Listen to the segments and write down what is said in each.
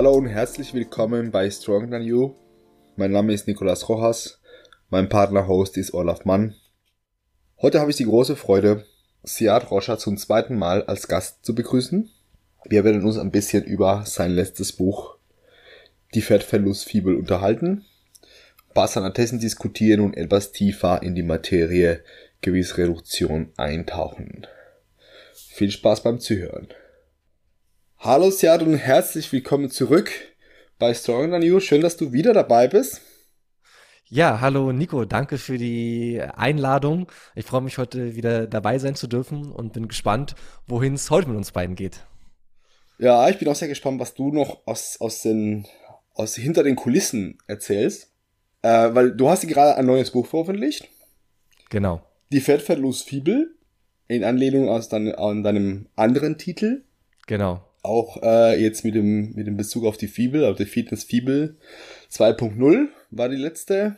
Hallo und herzlich willkommen bei Stronger Than You. Mein Name ist Nicolas Rojas. Mein Partner-Host ist Olaf Mann. Heute habe ich die große Freude, Siad Rocha zum zweiten Mal als Gast zu begrüßen. Wir werden uns ein bisschen über sein letztes Buch Die Fettverlustfibel unterhalten, ein paar seiner diskutieren und etwas tiefer in die Materie Gewissreduktion eintauchen. Viel Spaß beim Zuhören. Hallo Siad und herzlich willkommen zurück bei Stronger Than You. Schön, dass du wieder dabei bist. Ja, hallo Nico, danke für die Einladung. Ich freue mich heute wieder dabei sein zu dürfen und bin gespannt, wohin es heute mit uns beiden geht. Ja, ich bin auch sehr gespannt, was du noch aus, aus den aus hinter den Kulissen erzählst. Äh, weil du hast gerade ein neues Buch veröffentlicht. Genau. Die Fettverlustfibel in Anlehnung aus dein, an deinem anderen Titel. Genau auch äh, jetzt mit dem, mit dem Bezug auf die Fibel, auf die Fitness Fibel 2.0 war die letzte,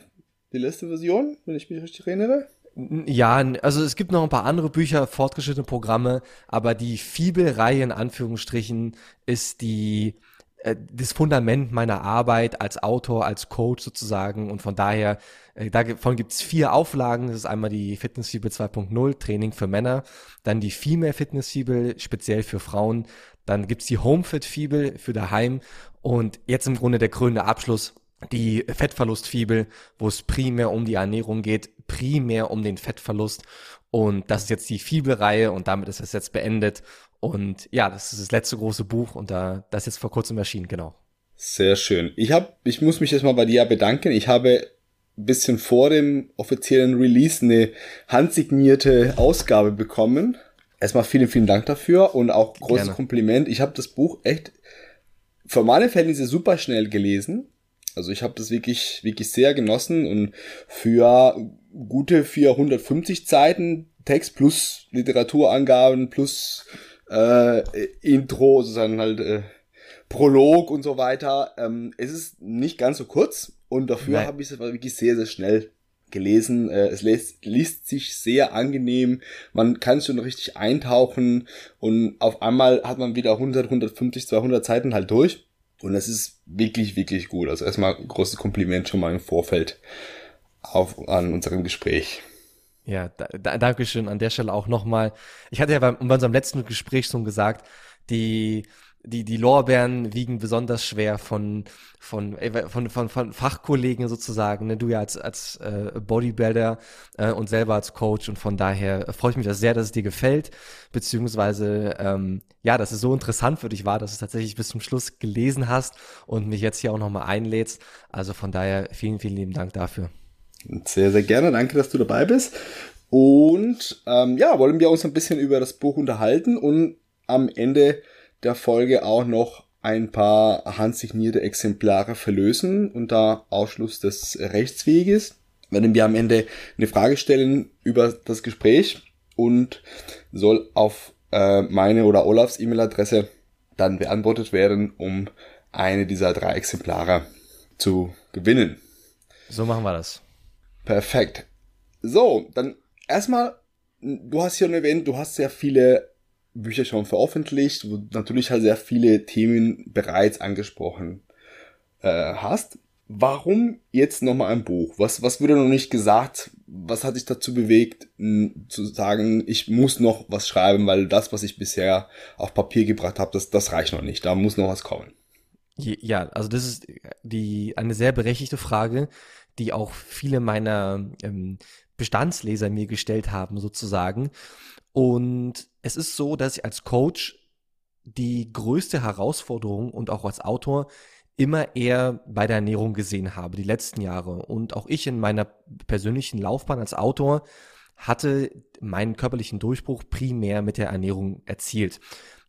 die letzte Version, wenn ich mich richtig erinnere. Ja, also es gibt noch ein paar andere Bücher, fortgeschrittene Programme, aber die Fibel-Reihe in Anführungsstrichen ist die, äh, das Fundament meiner Arbeit als Autor, als Coach sozusagen und von daher, äh, davon gibt's vier Auflagen. Das ist einmal die Fitnessfibel 2.0, Training für Männer, dann die Female Fitnessfibel, speziell für Frauen, dann gibt's die Homefit-Fibel für daheim und jetzt im Grunde der krönende Abschluss, die Fettverlustfibel, wo es primär um die Ernährung geht, primär um den Fettverlust. Und das ist jetzt die Fibelreihe und damit ist es jetzt beendet. Und ja, das ist das letzte große Buch und da, das ist jetzt vor kurzem erschienen, genau. Sehr schön. Ich hab, ich muss mich jetzt mal bei dir bedanken. Ich habe ein bisschen vor dem offiziellen Release eine handsignierte Ausgabe bekommen erstmal vielen, vielen Dank dafür und auch großes Gerne. Kompliment. Ich habe das Buch echt für meine Verhältnisse super schnell gelesen. Also ich habe das wirklich, wirklich sehr genossen und für gute 450 Seiten Text plus Literaturangaben plus äh, Intro, sozusagen halt äh, Prolog und so weiter. Ähm, es ist nicht ganz so kurz und dafür habe ich es wirklich sehr, sehr schnell gelesen. Äh, es liest, liest sich sehr angenehm. Man kann schon richtig eintauchen und auf einmal hat man wieder 100, 150, 200 Seiten halt durch. Und es ist wirklich, wirklich gut. Also erstmal großes Kompliment schon mal im Vorfeld auf, an unserem Gespräch. Ja, da, da, Dankeschön an der Stelle auch nochmal. Ich hatte ja bei, bei unserem letzten Gespräch schon gesagt, die die, die Lorbeeren wiegen besonders schwer von, von, äh, von, von, von Fachkollegen sozusagen, ne? du ja als, als äh, Bodybuilder äh, und selber als Coach und von daher freue ich mich das sehr, dass es dir gefällt, beziehungsweise ähm, ja, dass es so interessant für dich war, dass du es tatsächlich bis zum Schluss gelesen hast und mich jetzt hier auch nochmal einlädst. Also von daher vielen, vielen lieben Dank dafür. Sehr, sehr gerne. Danke, dass du dabei bist. Und ähm, ja, wollen wir uns ein bisschen über das Buch unterhalten und am Ende der Folge auch noch ein paar handsignierte Exemplare verlösen unter Ausschluss des Rechtsweges. Werden wir am Ende eine Frage stellen über das Gespräch und soll auf äh, meine oder Olafs E-Mail-Adresse dann beantwortet werden, um eine dieser drei Exemplare zu gewinnen. So machen wir das. Perfekt. So, dann erstmal, du hast ja erwähnt, du hast sehr viele Bücher schon veröffentlicht, wo du natürlich halt sehr viele Themen bereits angesprochen äh, hast. Warum jetzt nochmal ein Buch? Was, was wurde noch nicht gesagt? Was hat dich dazu bewegt, zu sagen, ich muss noch was schreiben, weil das, was ich bisher auf Papier gebracht habe, das, das reicht noch nicht. Da muss noch was kommen. Ja, also das ist die eine sehr berechtigte Frage, die auch viele meiner ähm, Bestandsleser mir gestellt haben, sozusagen. Und es ist so, dass ich als Coach die größte Herausforderung und auch als Autor immer eher bei der Ernährung gesehen habe, die letzten Jahre. Und auch ich in meiner persönlichen Laufbahn als Autor hatte meinen körperlichen Durchbruch primär mit der Ernährung erzielt.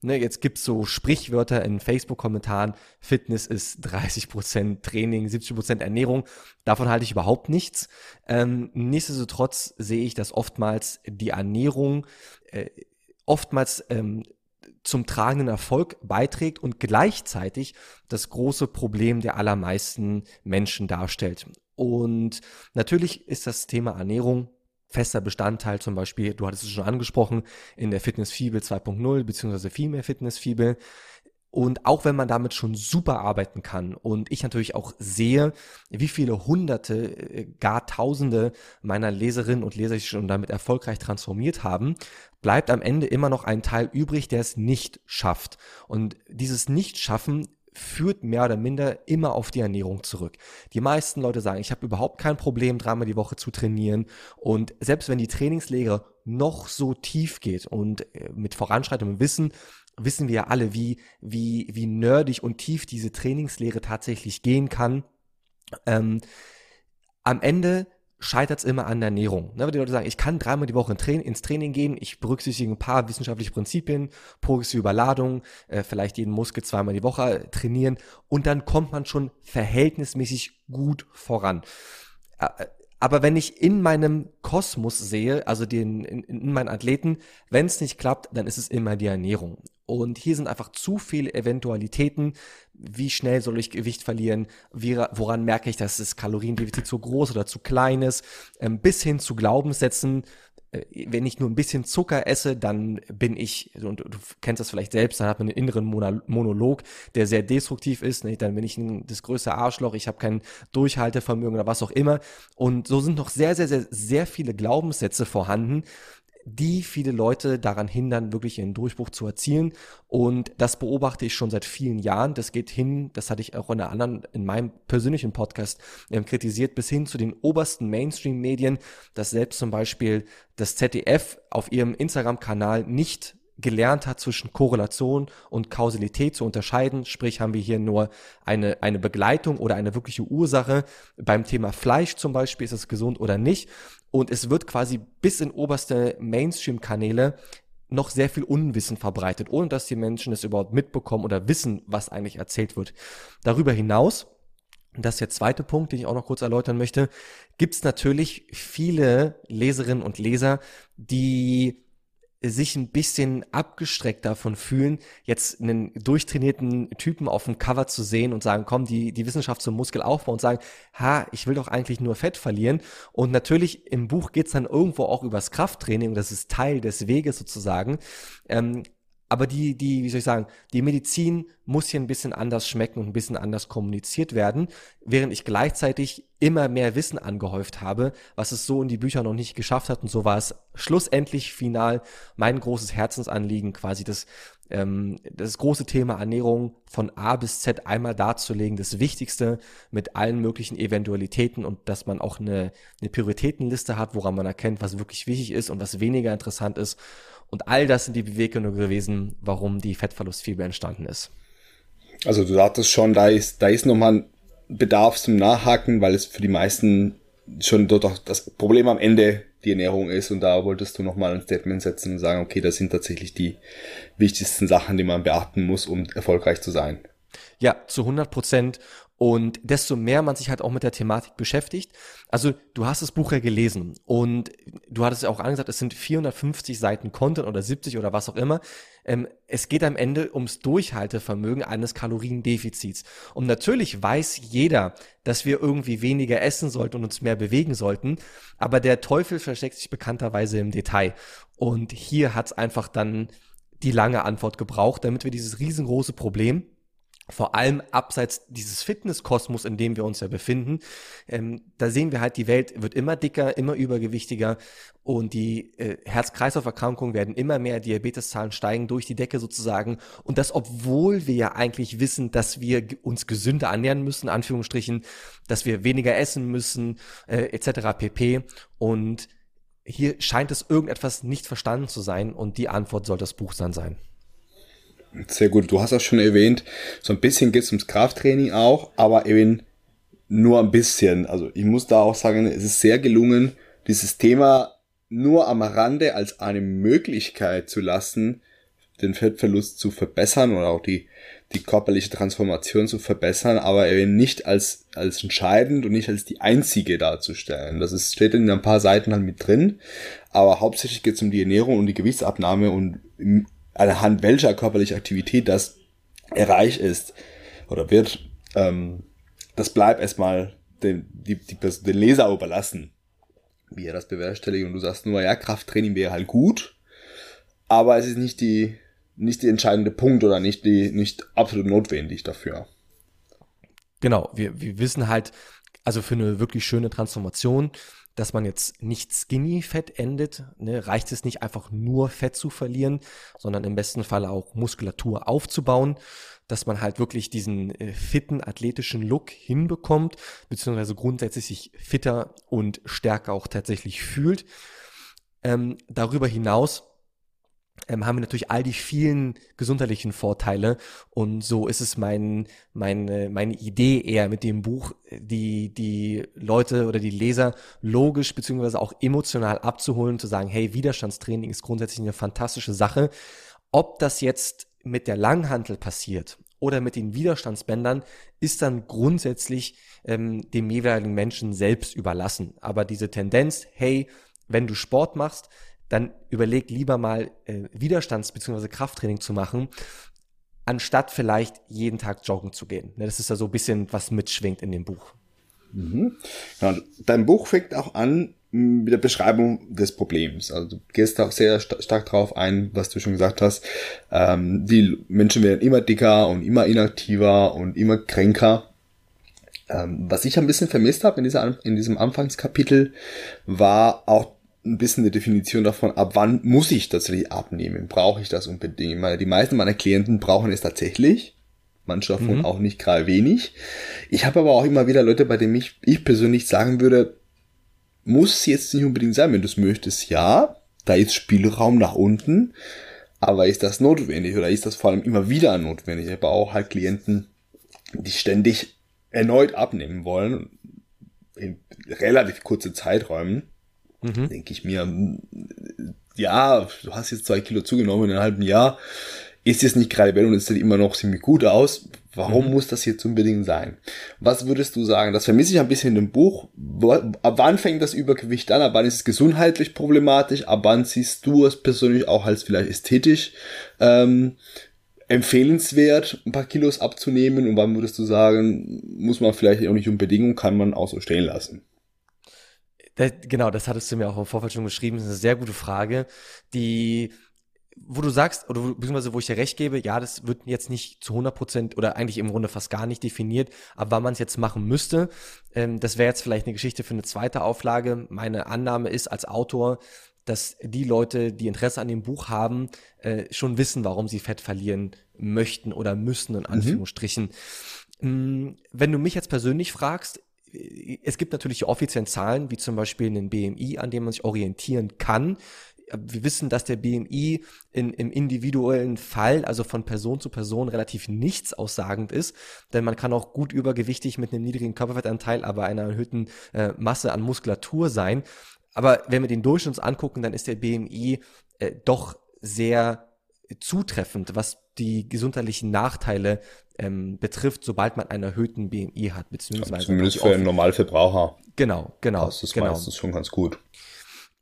Ne, jetzt gibt's so Sprichwörter in Facebook-Kommentaren, Fitness ist 30% Training, 70% Ernährung. Davon halte ich überhaupt nichts. Ähm, nichtsdestotrotz sehe ich, dass oftmals die Ernährung äh, oftmals ähm, zum tragenden Erfolg beiträgt und gleichzeitig das große Problem der allermeisten Menschen darstellt. Und natürlich ist das Thema Ernährung fester Bestandteil zum Beispiel, du hattest es schon angesprochen, in der Fitness Fibel 2.0 beziehungsweise Female Fitness Fibel. Und auch wenn man damit schon super arbeiten kann und ich natürlich auch sehe, wie viele Hunderte, äh, gar Tausende meiner Leserinnen und Leser sich schon damit erfolgreich transformiert haben, bleibt am Ende immer noch ein Teil übrig, der es nicht schafft. Und dieses Nicht-Schaffen führt mehr oder minder immer auf die Ernährung zurück. Die meisten Leute sagen, ich habe überhaupt kein Problem, dreimal die Woche zu trainieren. Und selbst wenn die Trainingslehre noch so tief geht und äh, mit voranschreitendem Wissen wissen wir ja alle, wie, wie, wie nerdig und tief diese Trainingslehre tatsächlich gehen kann. Ähm, am Ende scheitert es immer an der Ernährung. Ne, wenn die Leute sagen, ich kann dreimal die Woche ins Training gehen, ich berücksichtige ein paar wissenschaftliche Prinzipien, progressive Überladung, äh, vielleicht jeden Muskel zweimal die Woche trainieren und dann kommt man schon verhältnismäßig gut voran. Äh, aber wenn ich in meinem Kosmos sehe, also den, in, in meinen Athleten, wenn es nicht klappt, dann ist es immer die Ernährung. Und hier sind einfach zu viele Eventualitäten. Wie schnell soll ich Gewicht verlieren? Wie, woran merke ich, dass das Kaloriendefizit zu groß oder zu klein ist? Ähm, bis hin zu Glaubenssätzen. Äh, wenn ich nur ein bisschen Zucker esse, dann bin ich, und du kennst das vielleicht selbst, dann hat man einen inneren Monolog, der sehr destruktiv ist. Nicht? Dann bin ich ein, das größte Arschloch, ich habe kein Durchhaltevermögen oder was auch immer. Und so sind noch sehr, sehr, sehr, sehr viele Glaubenssätze vorhanden, die viele Leute daran hindern, wirklich ihren Durchbruch zu erzielen. Und das beobachte ich schon seit vielen Jahren. Das geht hin, das hatte ich auch in einer anderen, in meinem persönlichen Podcast ähm, kritisiert, bis hin zu den obersten Mainstream-Medien, dass selbst zum Beispiel das ZDF auf ihrem Instagram-Kanal nicht gelernt hat, zwischen Korrelation und Kausalität zu unterscheiden. Sprich, haben wir hier nur eine, eine Begleitung oder eine wirkliche Ursache. Beim Thema Fleisch zum Beispiel, ist es gesund oder nicht. Und es wird quasi bis in oberste Mainstream-Kanäle noch sehr viel Unwissen verbreitet, ohne dass die Menschen es überhaupt mitbekommen oder wissen, was eigentlich erzählt wird. Darüber hinaus, das ist der zweite Punkt, den ich auch noch kurz erläutern möchte, gibt es natürlich viele Leserinnen und Leser, die sich ein bisschen abgestreckt davon fühlen, jetzt einen durchtrainierten Typen auf dem Cover zu sehen und sagen, komm, die, die Wissenschaft zum Muskelaufbau und sagen, ha, ich will doch eigentlich nur Fett verlieren. Und natürlich im Buch geht's dann irgendwo auch übers Krafttraining, das ist Teil des Weges sozusagen. Ähm, aber die, die, wie soll ich sagen, die Medizin muss hier ein bisschen anders schmecken und ein bisschen anders kommuniziert werden, während ich gleichzeitig immer mehr Wissen angehäuft habe, was es so in die Bücher noch nicht geschafft hat. Und so war es schlussendlich final mein großes Herzensanliegen, quasi das, ähm, das große Thema Ernährung von A bis Z einmal darzulegen, das Wichtigste mit allen möglichen Eventualitäten und dass man auch eine, eine Prioritätenliste hat, woran man erkennt, was wirklich wichtig ist und was weniger interessant ist und all das sind die Beweggründe gewesen, warum die Fettverlustfieber entstanden ist. Also du sagtest schon, da ist, da ist nochmal ein Bedarf zum Nachhaken, weil es für die meisten schon dort auch das Problem am Ende die Ernährung ist und da wolltest du nochmal ein Statement setzen und sagen, okay, das sind tatsächlich die wichtigsten Sachen, die man beachten muss, um erfolgreich zu sein. Ja, zu 100 Prozent. Und desto mehr man sich halt auch mit der Thematik beschäftigt. Also du hast das Buch ja gelesen und du hattest ja auch angesagt, es sind 450 Seiten Content oder 70 oder was auch immer. Ähm, es geht am Ende ums Durchhaltevermögen eines Kaloriendefizits. Und natürlich weiß jeder, dass wir irgendwie weniger essen sollten und uns mehr bewegen sollten. Aber der Teufel versteckt sich bekannterweise im Detail. Und hier hat es einfach dann die lange Antwort gebraucht, damit wir dieses riesengroße Problem vor allem abseits dieses Fitnesskosmos, in dem wir uns ja befinden, ähm, da sehen wir halt, die Welt wird immer dicker, immer übergewichtiger und die äh, Herz-Kreislauf-Erkrankungen werden immer mehr, Diabeteszahlen steigen durch die Decke sozusagen und das, obwohl wir ja eigentlich wissen, dass wir uns gesünder ernähren müssen, Anführungsstrichen, dass wir weniger essen müssen, äh, etc. pp. Und hier scheint es irgendetwas nicht verstanden zu sein und die Antwort soll das Buch dann sein. Sehr gut. Du hast auch schon erwähnt, so ein bisschen geht es ums Krafttraining auch, aber eben nur ein bisschen. Also ich muss da auch sagen, es ist sehr gelungen, dieses Thema nur am Rande als eine Möglichkeit zu lassen, den Fettverlust zu verbessern oder auch die, die körperliche Transformation zu verbessern, aber eben nicht als, als entscheidend und nicht als die einzige darzustellen. Das ist, steht in ein paar Seiten halt mit drin, aber hauptsächlich geht es um die Ernährung und die Gewichtsabnahme und anhand welcher körperliche Aktivität das erreicht ist oder wird, ähm, das bleibt erstmal den, die, die, den Leser überlassen, wie er das bewerkstelligt. Und du sagst nur, ja, Krafttraining wäre halt gut, aber es ist nicht die, nicht der entscheidende Punkt oder nicht die, nicht absolut notwendig dafür. Genau, wir, wir wissen halt, also für eine wirklich schöne Transformation, dass man jetzt nicht skinny fett endet, ne, reicht es nicht einfach nur Fett zu verlieren, sondern im besten Fall auch Muskulatur aufzubauen, dass man halt wirklich diesen äh, fitten, athletischen Look hinbekommt, beziehungsweise grundsätzlich sich fitter und stärker auch tatsächlich fühlt. Ähm, darüber hinaus ähm, haben wir natürlich all die vielen gesundheitlichen Vorteile und so ist es mein, meine, meine Idee eher mit dem Buch, die, die Leute oder die Leser logisch beziehungsweise auch emotional abzuholen, zu sagen, hey, Widerstandstraining ist grundsätzlich eine fantastische Sache. Ob das jetzt mit der Langhantel passiert oder mit den Widerstandsbändern, ist dann grundsätzlich ähm, dem jeweiligen Menschen selbst überlassen. Aber diese Tendenz, hey, wenn du Sport machst, dann überleg lieber mal äh, Widerstands- bzw. Krafttraining zu machen, anstatt vielleicht jeden Tag joggen zu gehen. Ne, das ist ja so ein bisschen, was mitschwingt in dem Buch. Mhm. Ja, dein Buch fängt auch an mit der Beschreibung des Problems. Also du gehst auch sehr st stark darauf ein, was du schon gesagt hast. Ähm, die Menschen werden immer dicker und immer inaktiver und immer kränker. Ähm, was ich ein bisschen vermisst habe in, in diesem Anfangskapitel, war auch ein bisschen eine Definition davon, ab wann muss ich tatsächlich abnehmen? Brauche ich das unbedingt? Meine, die meisten meiner Klienten brauchen es tatsächlich. Manche davon mhm. auch nicht gerade wenig. Ich habe aber auch immer wieder Leute, bei denen ich, ich persönlich sagen würde, muss jetzt nicht unbedingt sein, wenn du es möchtest. Ja, da ist Spielraum nach unten. Aber ist das notwendig oder ist das vor allem immer wieder notwendig? Ich habe auch halt Klienten, die ständig erneut abnehmen wollen. In relativ kurze Zeiträumen mhm. denke ich mir, ja, du hast jetzt zwei Kilo zugenommen in einem halben Jahr, ist jetzt nicht gerade bell und es sieht immer noch ziemlich gut aus. Warum mhm. muss das jetzt unbedingt sein? Was würdest du sagen? Das vermisse ich ein bisschen in dem Buch. Ab wann fängt das Übergewicht an? Ab wann ist es gesundheitlich problematisch? Ab wann siehst du es persönlich auch als vielleicht ästhetisch ähm, empfehlenswert, ein paar Kilos abzunehmen? Und wann würdest du sagen, muss man vielleicht auch nicht unbedingt, kann man auch so stehen lassen? Das, genau, das hattest du mir auch im Vorfeld schon geschrieben. Das ist eine sehr gute Frage, die wo du sagst, oder beziehungsweise wo ich dir recht gebe, ja, das wird jetzt nicht zu 100 Prozent oder eigentlich im Grunde fast gar nicht definiert, aber wann man es jetzt machen müsste, ähm, das wäre jetzt vielleicht eine Geschichte für eine zweite Auflage. Meine Annahme ist als Autor, dass die Leute, die Interesse an dem Buch haben, äh, schon wissen, warum sie Fett verlieren möchten oder müssen, in mhm. Anführungsstrichen. Mhm. Wenn du mich jetzt persönlich fragst, es gibt natürlich offizielle Zahlen, wie zum Beispiel einen BMI, an dem man sich orientieren kann. Wir wissen, dass der BMI in, im individuellen Fall, also von Person zu Person, relativ nichts aussagend ist, denn man kann auch gut übergewichtig mit einem niedrigen Körperfettanteil, aber einer erhöhten äh, Masse an Muskulatur sein. Aber wenn wir den Durchschnitt angucken, dann ist der BMI äh, doch sehr zutreffend, was die gesundheitlichen Nachteile ähm, betrifft, sobald man einen erhöhten BMI hat, beziehungsweise. Ja, zumindest für einen Normalverbraucher. Genau, genau. Das ist genau. meistens schon ganz gut.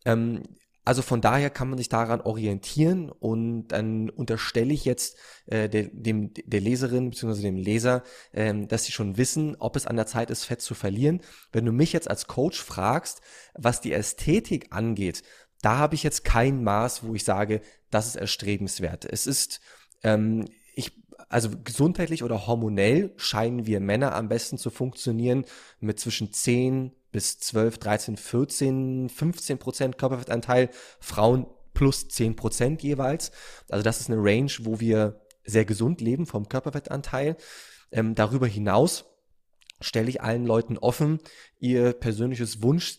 Ähm, also von daher kann man sich daran orientieren und dann unterstelle ich jetzt äh, der, dem, der Leserin bzw. dem Leser, ähm, dass sie schon wissen, ob es an der Zeit ist, Fett zu verlieren. Wenn du mich jetzt als Coach fragst, was die Ästhetik angeht, da habe ich jetzt kein Maß, wo ich sage, das ist erstrebenswert. Es ist, ähm, ich, also gesundheitlich oder hormonell scheinen wir Männer am besten zu funktionieren mit zwischen 10 bis 12, 13, 14, 15 Prozent Körperfettanteil, Frauen plus 10 Prozent jeweils. Also das ist eine Range, wo wir sehr gesund leben vom Körperfettanteil. Ähm, darüber hinaus stelle ich allen Leuten offen, ihr persönliches Wunsch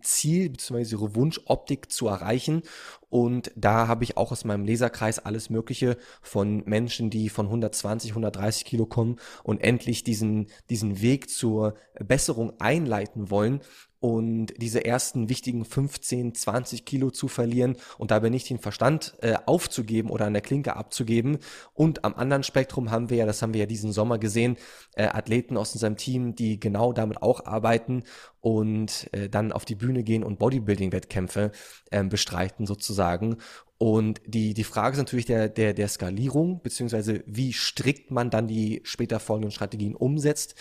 Ziel bzw. ihre Wunschoptik zu erreichen. Und da habe ich auch aus meinem Leserkreis alles Mögliche von Menschen, die von 120, 130 Kilo kommen und endlich diesen, diesen Weg zur Besserung einleiten wollen und diese ersten wichtigen 15, 20 Kilo zu verlieren und dabei nicht den Verstand äh, aufzugeben oder an der Klinke abzugeben. Und am anderen Spektrum haben wir ja, das haben wir ja diesen Sommer gesehen, äh, Athleten aus unserem Team, die genau damit auch arbeiten und äh, dann auf die Bühne gehen und Bodybuilding-Wettkämpfe äh, bestreiten sozusagen. Und die, die Frage ist natürlich der, der, der Skalierung, beziehungsweise wie strikt man dann die später folgenden Strategien umsetzt.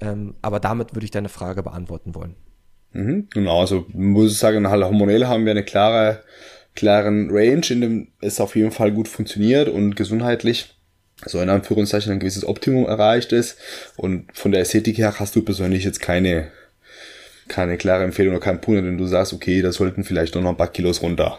Ähm, aber damit würde ich deine Frage beantworten wollen. Mhm, genau, also muss ich sagen, halt hormonell haben wir eine klare klaren Range, in dem es auf jeden Fall gut funktioniert und gesundheitlich so in Anführungszeichen ein gewisses Optimum erreicht ist. Und von der Ästhetik her hast du persönlich jetzt keine, keine klare Empfehlung oder keinen Punkt, denn du sagst, okay, da sollten vielleicht noch ein paar Kilos runter.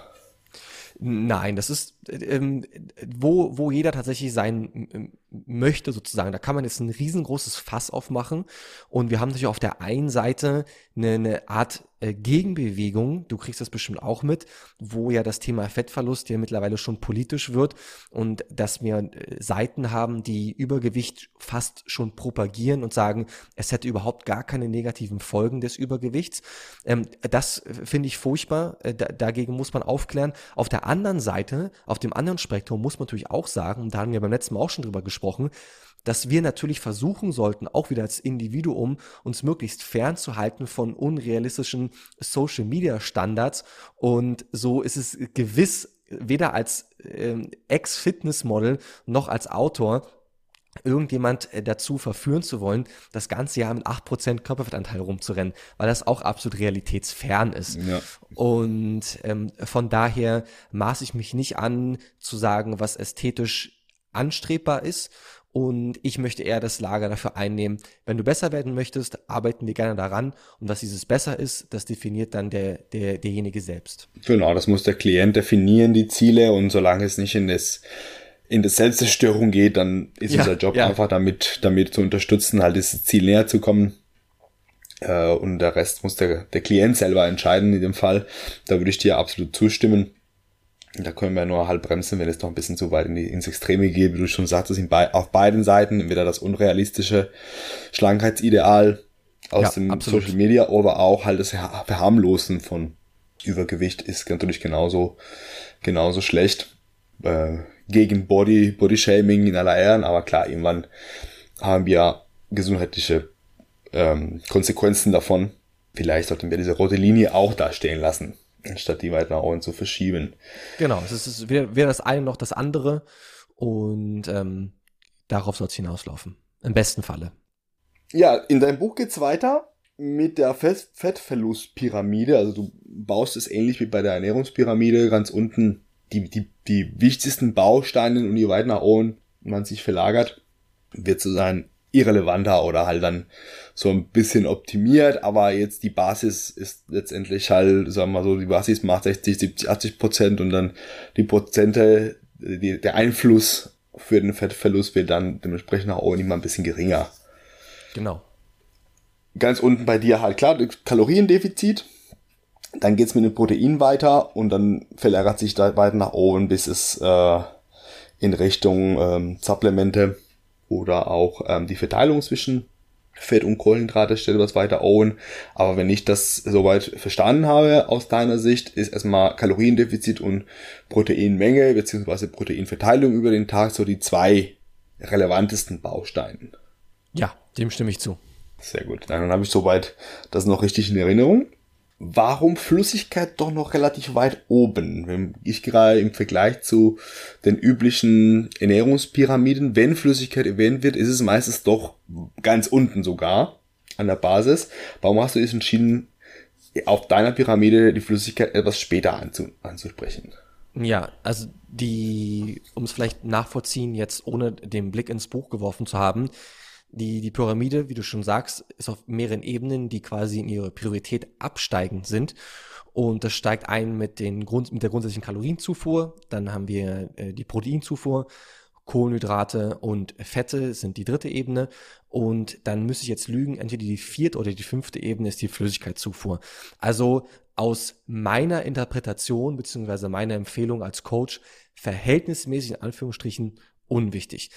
Nein, das ist, ähm, wo, wo jeder tatsächlich sein ähm, möchte, sozusagen. Da kann man jetzt ein riesengroßes Fass aufmachen. Und wir haben natürlich auf der einen Seite eine, eine Art äh, Gegenbewegung, du kriegst das bestimmt auch mit, wo ja das Thema Fettverlust ja mittlerweile schon politisch wird und dass wir äh, Seiten haben, die Übergewicht fast schon propagieren und sagen, es hätte überhaupt gar keine negativen Folgen des Übergewichts. Ähm, das finde ich furchtbar, äh, dagegen muss man aufklären. Auf der anderen Seite, auf dem anderen Spektrum muss man natürlich auch sagen, und da haben wir beim letzten Mal auch schon drüber gesprochen, dass wir natürlich versuchen sollten, auch wieder als Individuum, uns möglichst fernzuhalten von unrealistischen Social Media Standards. Und so ist es gewiss weder als ähm, Ex-Fitness-Model noch als Autor irgendjemand äh, dazu verführen zu wollen, das ganze Jahr mit 8% Körperfettanteil rumzurennen, weil das auch absolut realitätsfern ist. Ja. Und ähm, von daher maße ich mich nicht an, zu sagen, was ästhetisch anstrebbar ist und ich möchte eher das Lager dafür einnehmen. Wenn du besser werden möchtest, arbeiten wir gerne daran. Und was dieses besser ist, das definiert dann der, der, derjenige selbst. Genau, das muss der Klient definieren, die Ziele. Und solange es nicht in das, in das Selbstzerstörung geht, dann ist ja, unser Job ja. einfach damit, damit zu unterstützen, halt dieses Ziel näher zu kommen. Äh, und der Rest muss der, der Klient selber entscheiden in dem Fall. Da würde ich dir absolut zustimmen. Da können wir nur halt bremsen, wenn es noch ein bisschen zu weit in die, ins Extreme geht. Wie du schon sagtest, bei, auf beiden Seiten entweder das unrealistische Schlankheitsideal aus ja, dem absolut. Social Media oder auch halt das Verharmlosen von Übergewicht ist natürlich genauso, genauso schlecht. Äh, gegen Body, Body Shaming in aller Ehren, aber klar, irgendwann haben wir gesundheitliche ähm, Konsequenzen davon. Vielleicht sollten wir diese rote Linie auch da stehen lassen anstatt die weit nach unten zu verschieben. Genau, es ist weder, weder das eine noch das andere und ähm, darauf soll es hinauslaufen. Im besten Falle. Ja, in deinem Buch geht's weiter mit der Fettverlustpyramide. Also du baust es ähnlich wie bei der Ernährungspyramide ganz unten die, die, die wichtigsten Bausteine und je weit nach oben man sich verlagert, wird so sein irrelevanter oder halt dann so ein bisschen optimiert, aber jetzt die Basis ist letztendlich halt, sagen wir mal so, die Basis macht 60, 70, 80 Prozent und dann die Prozente, die, der Einfluss für den Fettverlust wird dann dementsprechend auch immer ein bisschen geringer. Genau. Ganz unten bei dir halt klar, Kaloriendefizit. Dann geht's mit dem Protein weiter und dann verlagert sich da weiter nach oben, bis es äh, in Richtung ähm, Supplemente oder auch ähm, die Verteilung zwischen Fett und Kohlenhydrate stellt was weiter owen. Aber wenn ich das soweit verstanden habe aus deiner Sicht, ist erstmal Kaloriendefizit und Proteinmenge bzw. Proteinverteilung über den Tag so die zwei relevantesten Bausteine. Ja, dem stimme ich zu. Sehr gut. Dann habe ich soweit das noch richtig in Erinnerung warum Flüssigkeit doch noch relativ weit oben? Wenn ich gerade im Vergleich zu den üblichen Ernährungspyramiden, wenn Flüssigkeit erwähnt wird, ist es meistens doch ganz unten sogar an der Basis. Warum hast du dich entschieden, auf deiner Pyramide die Flüssigkeit etwas später anzu anzusprechen? Ja, also die, um es vielleicht nachvollziehen, jetzt ohne den Blick ins Buch geworfen zu haben, die, die Pyramide, wie du schon sagst, ist auf mehreren Ebenen, die quasi in ihrer Priorität absteigend sind. Und das steigt ein mit, den Grund, mit der grundsätzlichen Kalorienzufuhr. Dann haben wir äh, die Proteinzufuhr. Kohlenhydrate und Fette sind die dritte Ebene. Und dann müsste ich jetzt lügen, entweder die vierte oder die fünfte Ebene ist die Flüssigkeitszufuhr. Also aus meiner Interpretation beziehungsweise meiner Empfehlung als Coach verhältnismäßig in Anführungsstrichen unwichtig.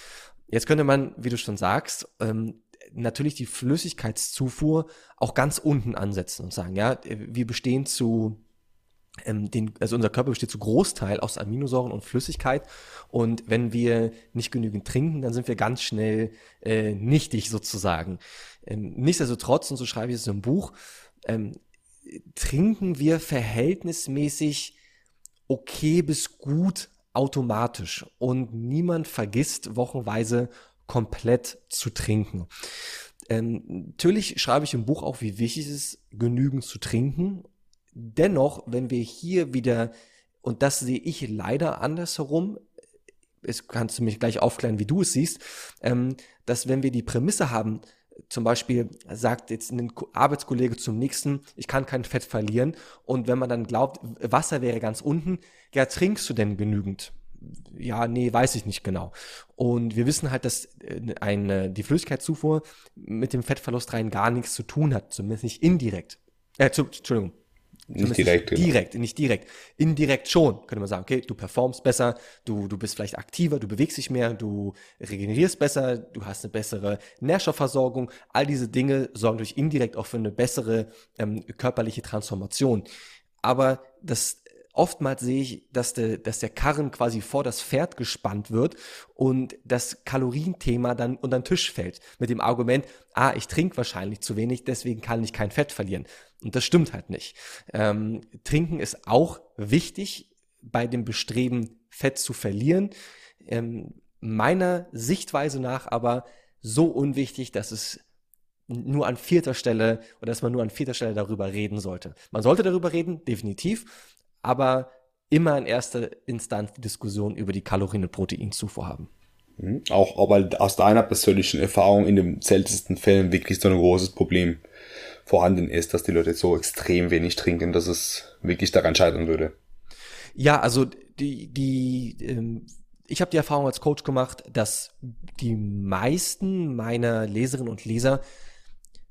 Jetzt könnte man, wie du schon sagst, ähm, natürlich die Flüssigkeitszufuhr auch ganz unten ansetzen und sagen, ja, wir bestehen zu ähm, den, also unser Körper besteht zu Großteil aus Aminosäuren und Flüssigkeit und wenn wir nicht genügend trinken, dann sind wir ganz schnell äh, nichtig sozusagen. Ähm, nichtsdestotrotz, und so schreibe ich es im Buch, ähm, trinken wir verhältnismäßig okay bis gut automatisch und niemand vergisst wochenweise komplett zu trinken. Ähm, natürlich schreibe ich im Buch auch, wie wichtig es ist, genügend zu trinken. Dennoch, wenn wir hier wieder und das sehe ich leider andersherum, es kannst du mich gleich aufklären, wie du es siehst, ähm, dass wenn wir die Prämisse haben, zum Beispiel sagt jetzt ein Arbeitskollege zum nächsten, ich kann kein Fett verlieren. Und wenn man dann glaubt, Wasser wäre ganz unten, ja, trinkst du denn genügend? Ja, nee, weiß ich nicht genau. Und wir wissen halt, dass äh, eine, die Flüssigkeitszufuhr mit dem Fettverlust rein gar nichts zu tun hat, zumindest nicht indirekt. Äh, zu, Entschuldigung, nicht direkt. Genau. Direkt, nicht direkt. Indirekt schon, könnte man sagen, okay, du performst besser, du, du bist vielleicht aktiver, du bewegst dich mehr, du regenerierst besser, du hast eine bessere Nährstoffversorgung. All diese Dinge sorgen durch indirekt auch für eine bessere ähm, körperliche Transformation. Aber das oftmals sehe ich, dass der, dass der Karren quasi vor das Pferd gespannt wird und das Kalorienthema dann unter den Tisch fällt. Mit dem Argument, ah, ich trinke wahrscheinlich zu wenig, deswegen kann ich kein Fett verlieren. Und das stimmt halt nicht. Ähm, Trinken ist auch wichtig bei dem Bestreben, Fett zu verlieren. Ähm, meiner Sichtweise nach aber so unwichtig, dass es nur an vierter Stelle oder dass man nur an vierter Stelle darüber reden sollte. Man sollte darüber reden, definitiv, aber immer in erster Instanz die Diskussion über die Kalorien- und Proteinzufuhr haben. Mhm. Auch aber aus deiner persönlichen Erfahrung in den seltensten Fällen wirklich so ein großes Problem vorhanden ist, dass die Leute so extrem wenig trinken, dass es wirklich daran scheitern würde. Ja, also die, die, ähm, ich habe die Erfahrung als Coach gemacht, dass die meisten meiner Leserinnen und Leser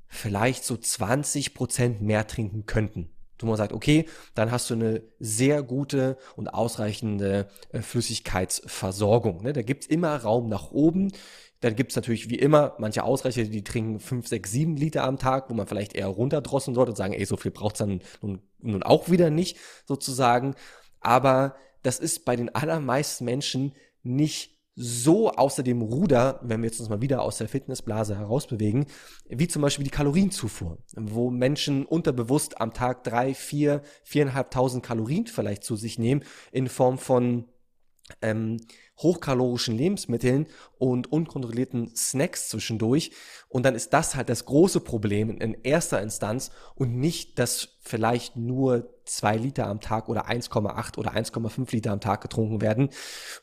vielleicht so 20 Prozent mehr trinken könnten man sagt, okay, dann hast du eine sehr gute und ausreichende äh, Flüssigkeitsversorgung. Ne? Da gibt's immer Raum nach oben. Dann gibt's natürlich wie immer manche Ausreicher, die trinken 5, 6, 7 Liter am Tag, wo man vielleicht eher runterdrosseln sollte und sagen, ey, so viel braucht's dann nun, nun auch wieder nicht, sozusagen. Aber das ist bei den allermeisten Menschen nicht so außer dem Ruder, wenn wir jetzt uns mal wieder aus der Fitnessblase herausbewegen, wie zum Beispiel die Kalorienzufuhr, wo Menschen unterbewusst am Tag drei, vier, viereinhalbtausend Kalorien vielleicht zu sich nehmen in Form von ähm, hochkalorischen Lebensmitteln und unkontrollierten Snacks zwischendurch. Und dann ist das halt das große Problem in erster Instanz und nicht, dass vielleicht nur zwei Liter am Tag oder 1,8 oder 1,5 Liter am Tag getrunken werden.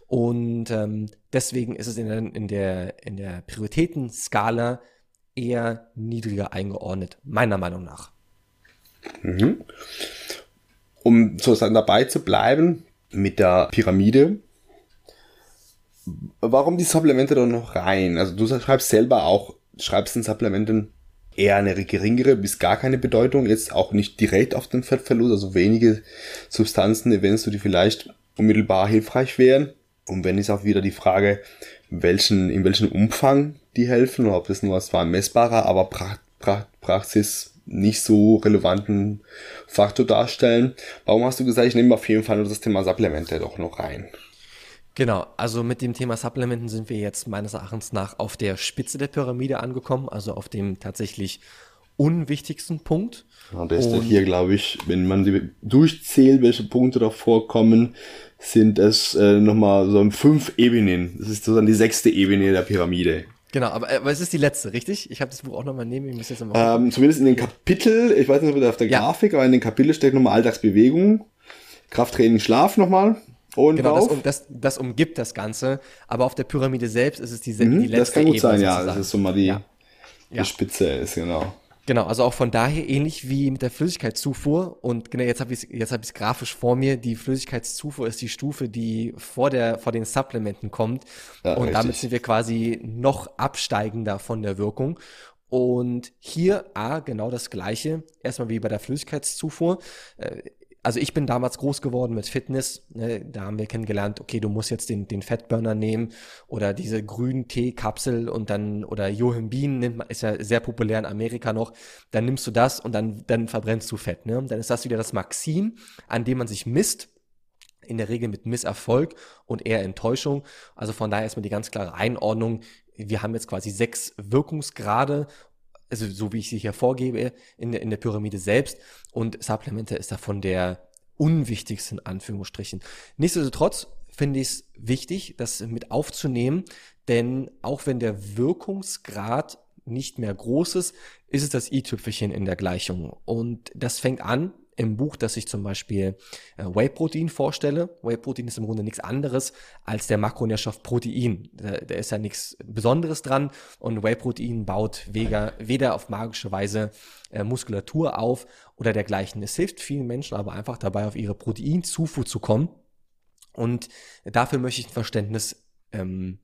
Und ähm, deswegen ist es in der, in der, in der Prioritätenskala eher niedriger eingeordnet, meiner Meinung nach. Mhm. Um sozusagen dabei zu bleiben mit der Pyramide, warum die Supplemente da noch rein? Also du schreibst selber auch, schreibst in Supplementen eher eine geringere bis gar keine Bedeutung, jetzt auch nicht direkt auf den Fettverlust, also wenige Substanzen erwähnst du, die vielleicht unmittelbar hilfreich wären. Und wenn ist auch wieder die Frage, welchen, in welchem Umfang die helfen, oder ob das nur zwar messbarer, aber pra pra Praxis nicht so relevanten Faktor darstellen. Warum hast du gesagt, ich nehme auf jeden Fall nur das Thema Supplemente doch noch rein? Genau, also mit dem Thema Supplementen sind wir jetzt meines Erachtens nach auf der Spitze der Pyramide angekommen, also auf dem tatsächlich unwichtigsten Punkt. Ja, der ist hier, glaube ich, wenn man die durchzählt, welche Punkte da vorkommen, sind es äh, nochmal so fünf Ebenen. Das ist sozusagen die sechste Ebene der Pyramide. Genau, aber, aber es ist die letzte, richtig? Ich habe das Buch auch nochmal neben, ich muss jetzt nochmal ähm, Zumindest in den Kapitel, ich weiß nicht, ob das auf der ja. Grafik, aber in den Kapiteln steckt nochmal Alltagsbewegung, Krafttraining, Schlaf nochmal. Und genau, das, um, das, das, umgibt das Ganze. Aber auf der Pyramide selbst ist es die, mhm, die letzte Das kann gut Ebene sein, ja. Das ist so mal die, ja. die ja. Spitze ist, genau. Genau, also auch von daher ähnlich wie mit der Flüssigkeitszufuhr. Und genau, jetzt habe ich es jetzt hab grafisch vor mir. Die Flüssigkeitszufuhr ist die Stufe, die vor, der, vor den Supplementen kommt. Ja, und richtig. damit sind wir quasi noch absteigender von der Wirkung. Und hier, A, genau das Gleiche. Erstmal wie bei der Flüssigkeitszufuhr. Also ich bin damals groß geworden mit Fitness. Ne? Da haben wir kennengelernt, okay, du musst jetzt den, den Fettburner nehmen oder diese grünen Teekapsel und dann, oder Joachim Bean nimmt man, ist ja sehr populär in Amerika noch. Dann nimmst du das und dann, dann verbrennst du Fett. Ne? Dann ist das wieder das Maxim, an dem man sich misst. In der Regel mit Misserfolg und eher Enttäuschung. Also von daher ist mir die ganz klare Einordnung. Wir haben jetzt quasi sechs Wirkungsgrade also so wie ich sie hier vorgebe, in der, in der Pyramide selbst. Und Supplemente ist davon der unwichtigste in Anführungsstrichen. Nichtsdestotrotz finde ich es wichtig, das mit aufzunehmen, denn auch wenn der Wirkungsgrad nicht mehr groß ist, ist es das i-Tüpfelchen in der Gleichung. Und das fängt an im Buch, dass ich zum Beispiel äh, Whey-Protein vorstelle. Whey-Protein ist im Grunde nichts anderes als der Makronährstoff Protein. Da, da ist ja nichts Besonderes dran und Whey-Protein baut weder, weder auf magische Weise äh, Muskulatur auf oder dergleichen. Es hilft vielen Menschen aber einfach dabei, auf ihre Proteinzufuhr zu kommen. Und dafür möchte ich ein Verständnis ähm,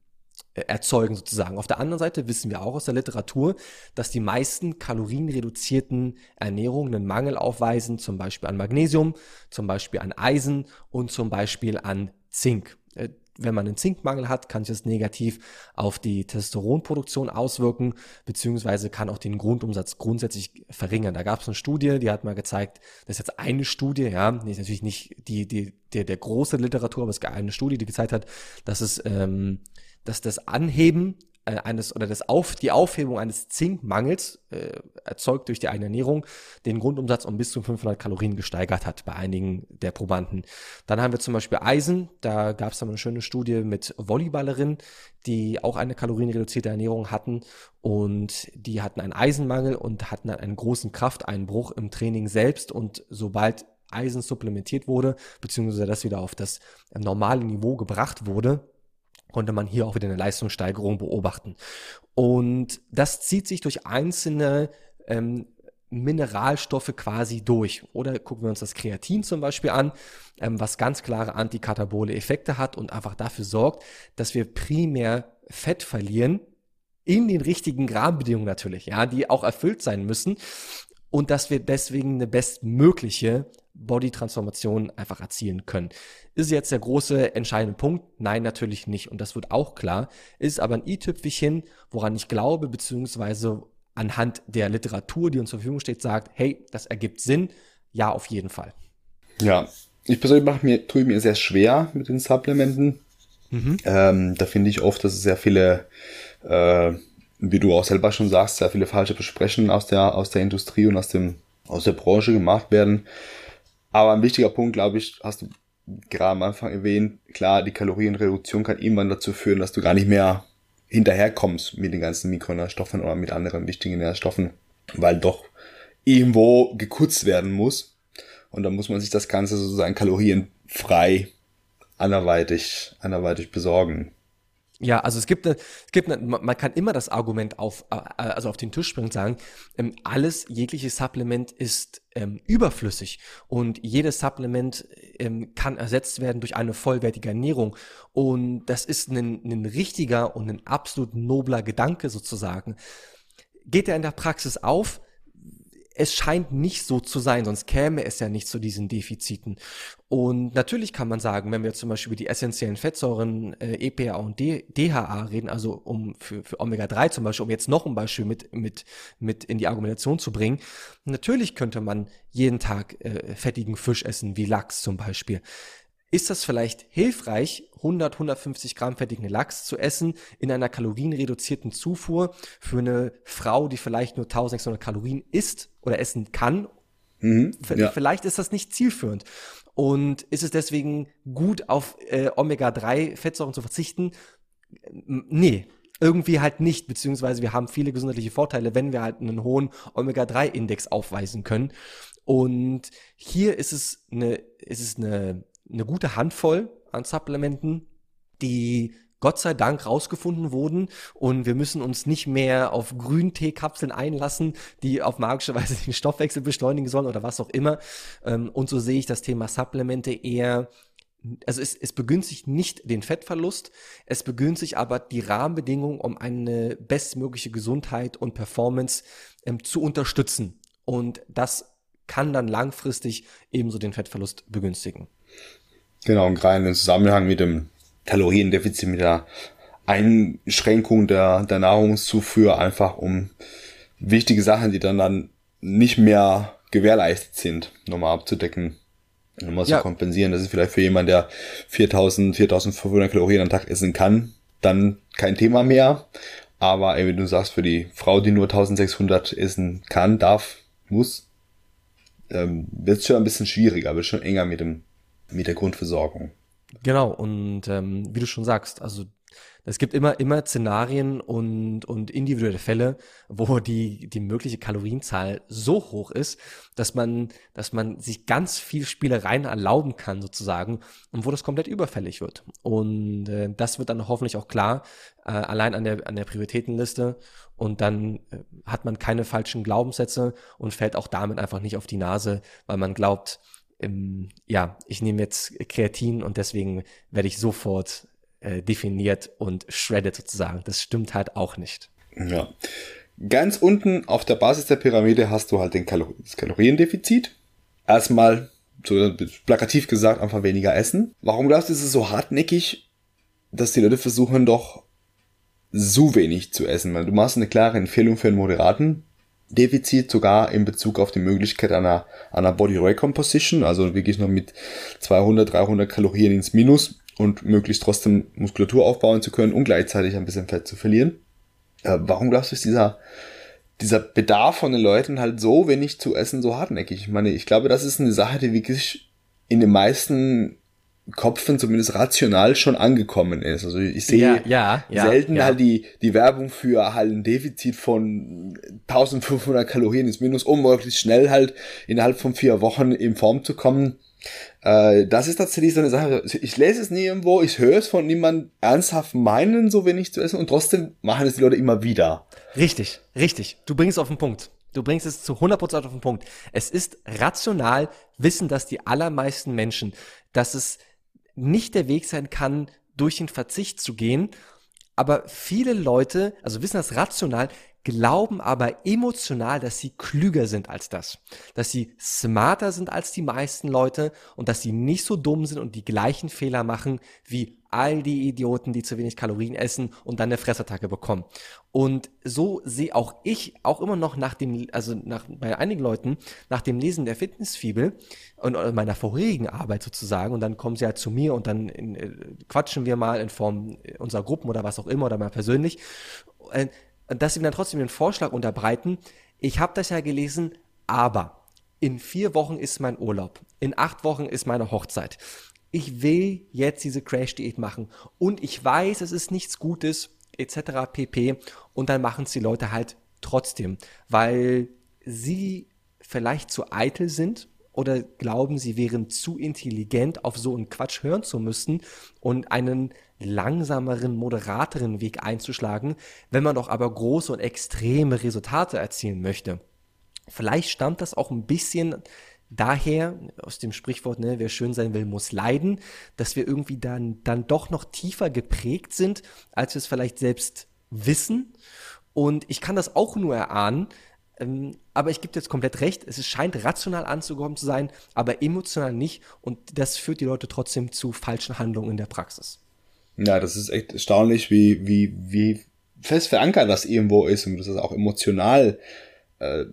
erzeugen sozusagen. Auf der anderen Seite wissen wir auch aus der Literatur, dass die meisten kalorienreduzierten Ernährungen einen Mangel aufweisen, zum Beispiel an Magnesium, zum Beispiel an Eisen und zum Beispiel an Zink. Äh, wenn man einen Zinkmangel hat, kann sich das negativ auf die Testosteronproduktion auswirken, beziehungsweise kann auch den Grundumsatz grundsätzlich verringern. Da gab es eine Studie, die hat mal gezeigt, das ist jetzt eine Studie, ja, die ist natürlich nicht die, die, der, der große Literatur, aber es gab eine Studie, die gezeigt hat, dass es ähm, dass das Anheben äh, eines oder das Auf, die Aufhebung eines Zinkmangels äh, erzeugt durch die eigene Ernährung den Grundumsatz um bis zu 500 Kalorien gesteigert hat bei einigen der Probanden. Dann haben wir zum Beispiel Eisen. Da gab es dann eine schöne Studie mit Volleyballerinnen, die auch eine kalorienreduzierte Ernährung hatten und die hatten einen Eisenmangel und hatten dann einen großen Krafteinbruch im Training selbst und sobald Eisen supplementiert wurde, beziehungsweise das wieder auf das normale Niveau gebracht wurde, konnte man hier auch wieder eine Leistungssteigerung beobachten. Und das zieht sich durch einzelne ähm, Mineralstoffe quasi durch. Oder gucken wir uns das Kreatin zum Beispiel an, ähm, was ganz klare antikatabole Effekte hat und einfach dafür sorgt, dass wir primär Fett verlieren, in den richtigen Rahmenbedingungen natürlich, ja, die auch erfüllt sein müssen und dass wir deswegen eine bestmögliche Body-Transformation einfach erzielen können. Ist jetzt der große entscheidende Punkt? Nein, natürlich nicht. Und das wird auch klar. Ist aber ein i-Tüpfelchen, woran ich glaube, beziehungsweise anhand der Literatur, die uns zur Verfügung steht, sagt, hey, das ergibt Sinn. Ja, auf jeden Fall. Ja, ich persönlich mache mir, tue mir sehr schwer mit den Supplementen. Mhm. Ähm, da finde ich oft, dass es sehr viele, äh, wie du auch selber schon sagst, sehr viele falsche Versprechen aus der, aus der Industrie und aus dem, aus der Branche gemacht werden. Aber ein wichtiger Punkt, glaube ich, hast du gerade am Anfang erwähnt, klar, die Kalorienreduktion kann irgendwann dazu führen, dass du gar nicht mehr hinterherkommst mit den ganzen Mikronährstoffen oder mit anderen wichtigen Nährstoffen, weil doch irgendwo gekürzt werden muss. Und dann muss man sich das Ganze sozusagen kalorienfrei anderweitig, anderweitig besorgen. Ja, also es gibt, es gibt man kann immer das Argument auf, äh, also auf den Tisch bringen und sagen, ähm, alles, jegliches Supplement ist ähm, überflüssig und jedes Supplement ähm, kann ersetzt werden durch eine vollwertige Ernährung. Und das ist ein, ein richtiger und ein absolut nobler Gedanke sozusagen. Geht er in der Praxis auf? es scheint nicht so zu sein, sonst käme es ja nicht zu diesen Defiziten. Und natürlich kann man sagen, wenn wir zum Beispiel über die essentiellen Fettsäuren äh, EPA und D DHA reden, also um für, für Omega-3 zum Beispiel, um jetzt noch ein Beispiel mit, mit, mit in die Argumentation zu bringen, natürlich könnte man jeden Tag äh, fettigen Fisch essen, wie Lachs zum Beispiel ist das vielleicht hilfreich, 100, 150 Gramm fettigen Lachs zu essen in einer kalorienreduzierten Zufuhr für eine Frau, die vielleicht nur 1600 Kalorien isst oder essen kann. Mhm, ja. Vielleicht ist das nicht zielführend. Und ist es deswegen gut, auf äh, Omega-3-Fettsäuren zu verzichten? Nee, irgendwie halt nicht, beziehungsweise wir haben viele gesundheitliche Vorteile, wenn wir halt einen hohen Omega-3-Index aufweisen können. Und hier ist es eine, ist es eine eine gute Handvoll an Supplementen, die Gott sei Dank rausgefunden wurden und wir müssen uns nicht mehr auf Grünteekapseln einlassen, die auf magische Weise den Stoffwechsel beschleunigen sollen oder was auch immer. Ähm, und so sehe ich das Thema Supplemente eher also es, es begünstigt nicht den Fettverlust, es begünstigt aber die Rahmenbedingungen, um eine bestmögliche Gesundheit und Performance ähm, zu unterstützen. Und das kann dann langfristig ebenso den Fettverlust begünstigen. Genau, und gerade im Zusammenhang mit dem Kaloriendefizit, mit der Einschränkung der, der Nahrungszufuhr, einfach um wichtige Sachen, die dann, dann nicht mehr gewährleistet sind, nochmal abzudecken. Nochmal ja. zu kompensieren. Das ist vielleicht für jemanden, der 4000, 4500 Kalorien am Tag essen kann, dann kein Thema mehr. Aber ey, wie du sagst, für die Frau, die nur 1600 essen kann, darf, muss, ähm, wird es schon ein bisschen schwieriger, wird schon enger mit dem mit der Grundversorgung. Genau, und ähm, wie du schon sagst, also Es gibt immer, immer Szenarien und, und individuelle Fälle, wo die, die mögliche Kalorienzahl so hoch ist, dass man, dass man sich ganz viel Spielereien erlauben kann, sozusagen, und wo das komplett überfällig wird. Und äh, das wird dann hoffentlich auch klar, äh, allein an der, an der Prioritätenliste. Und dann äh, hat man keine falschen Glaubenssätze und fällt auch damit einfach nicht auf die Nase, weil man glaubt, ähm, ja, ich nehme jetzt Kreatin und deswegen werde ich sofort äh, definiert und shredded sozusagen. Das stimmt halt auch nicht. Ja. Ganz unten auf der Basis der Pyramide hast du halt den Kalor das Kaloriendefizit. Erstmal, so plakativ gesagt, einfach weniger essen. Warum glaubst du, ist es so hartnäckig, dass die Leute versuchen doch so wenig zu essen? Weil du machst eine klare Empfehlung für einen moderaten Defizit, sogar in Bezug auf die Möglichkeit einer, einer Body Recomposition, also wirklich noch mit 200, 300 Kalorien ins Minus und möglichst trotzdem Muskulatur aufbauen zu können und gleichzeitig ein bisschen Fett zu verlieren. Äh, warum glaubst du, ist dieser, dieser Bedarf von den Leuten halt so wenig zu essen so hartnäckig? Ich meine, ich glaube, das ist eine Sache, die wirklich in den meisten Kopfen zumindest rational schon angekommen ist. Also ich sehe ja, ja, selten ja, halt die, die Werbung für halt ein Defizit von 1500 Kalorien ins Minus, um möglichst schnell halt innerhalb von vier Wochen in Form zu kommen. Äh, das ist tatsächlich so eine Sache. Ich lese es nie irgendwo, ich höre es von niemandem ernsthaft meinen, so wenig zu essen und trotzdem machen es die Leute immer wieder. Richtig, richtig. Du bringst es auf den Punkt. Du bringst es zu 100% auf den Punkt. Es ist rational, wissen dass die allermeisten Menschen, dass es nicht der Weg sein kann, durch den Verzicht zu gehen. Aber viele Leute, also wissen das rational, glauben aber emotional, dass sie klüger sind als das, dass sie smarter sind als die meisten Leute und dass sie nicht so dumm sind und die gleichen Fehler machen wie all die Idioten, die zu wenig Kalorien essen und dann eine Fressattacke bekommen. Und so sehe auch ich auch immer noch nach dem, also nach, bei einigen Leuten, nach dem Lesen der Fitnessfibel und meiner vorherigen Arbeit sozusagen, und dann kommen sie halt zu mir und dann in, äh, quatschen wir mal in Form unserer Gruppen oder was auch immer oder mal persönlich. Äh, dass sie mir dann trotzdem den Vorschlag unterbreiten, ich habe das ja gelesen, aber in vier Wochen ist mein Urlaub, in acht Wochen ist meine Hochzeit. Ich will jetzt diese Crash-Diät machen und ich weiß, es ist nichts Gutes, etc. pp. Und dann machen es die Leute halt trotzdem, weil sie vielleicht zu eitel sind oder glauben, sie wären zu intelligent, auf so einen Quatsch hören zu müssen und einen langsameren, moderateren Weg einzuschlagen, wenn man doch aber große und extreme Resultate erzielen möchte. Vielleicht stammt das auch ein bisschen daher, aus dem Sprichwort, ne, wer schön sein will, muss leiden, dass wir irgendwie dann, dann doch noch tiefer geprägt sind, als wir es vielleicht selbst wissen. Und ich kann das auch nur erahnen, ähm, aber ich gebe jetzt komplett recht, es scheint rational anzukommen zu sein, aber emotional nicht. Und das führt die Leute trotzdem zu falschen Handlungen in der Praxis. Ja, das ist echt erstaunlich, wie, wie, wie fest verankert das irgendwo ist und dass es auch emotional äh,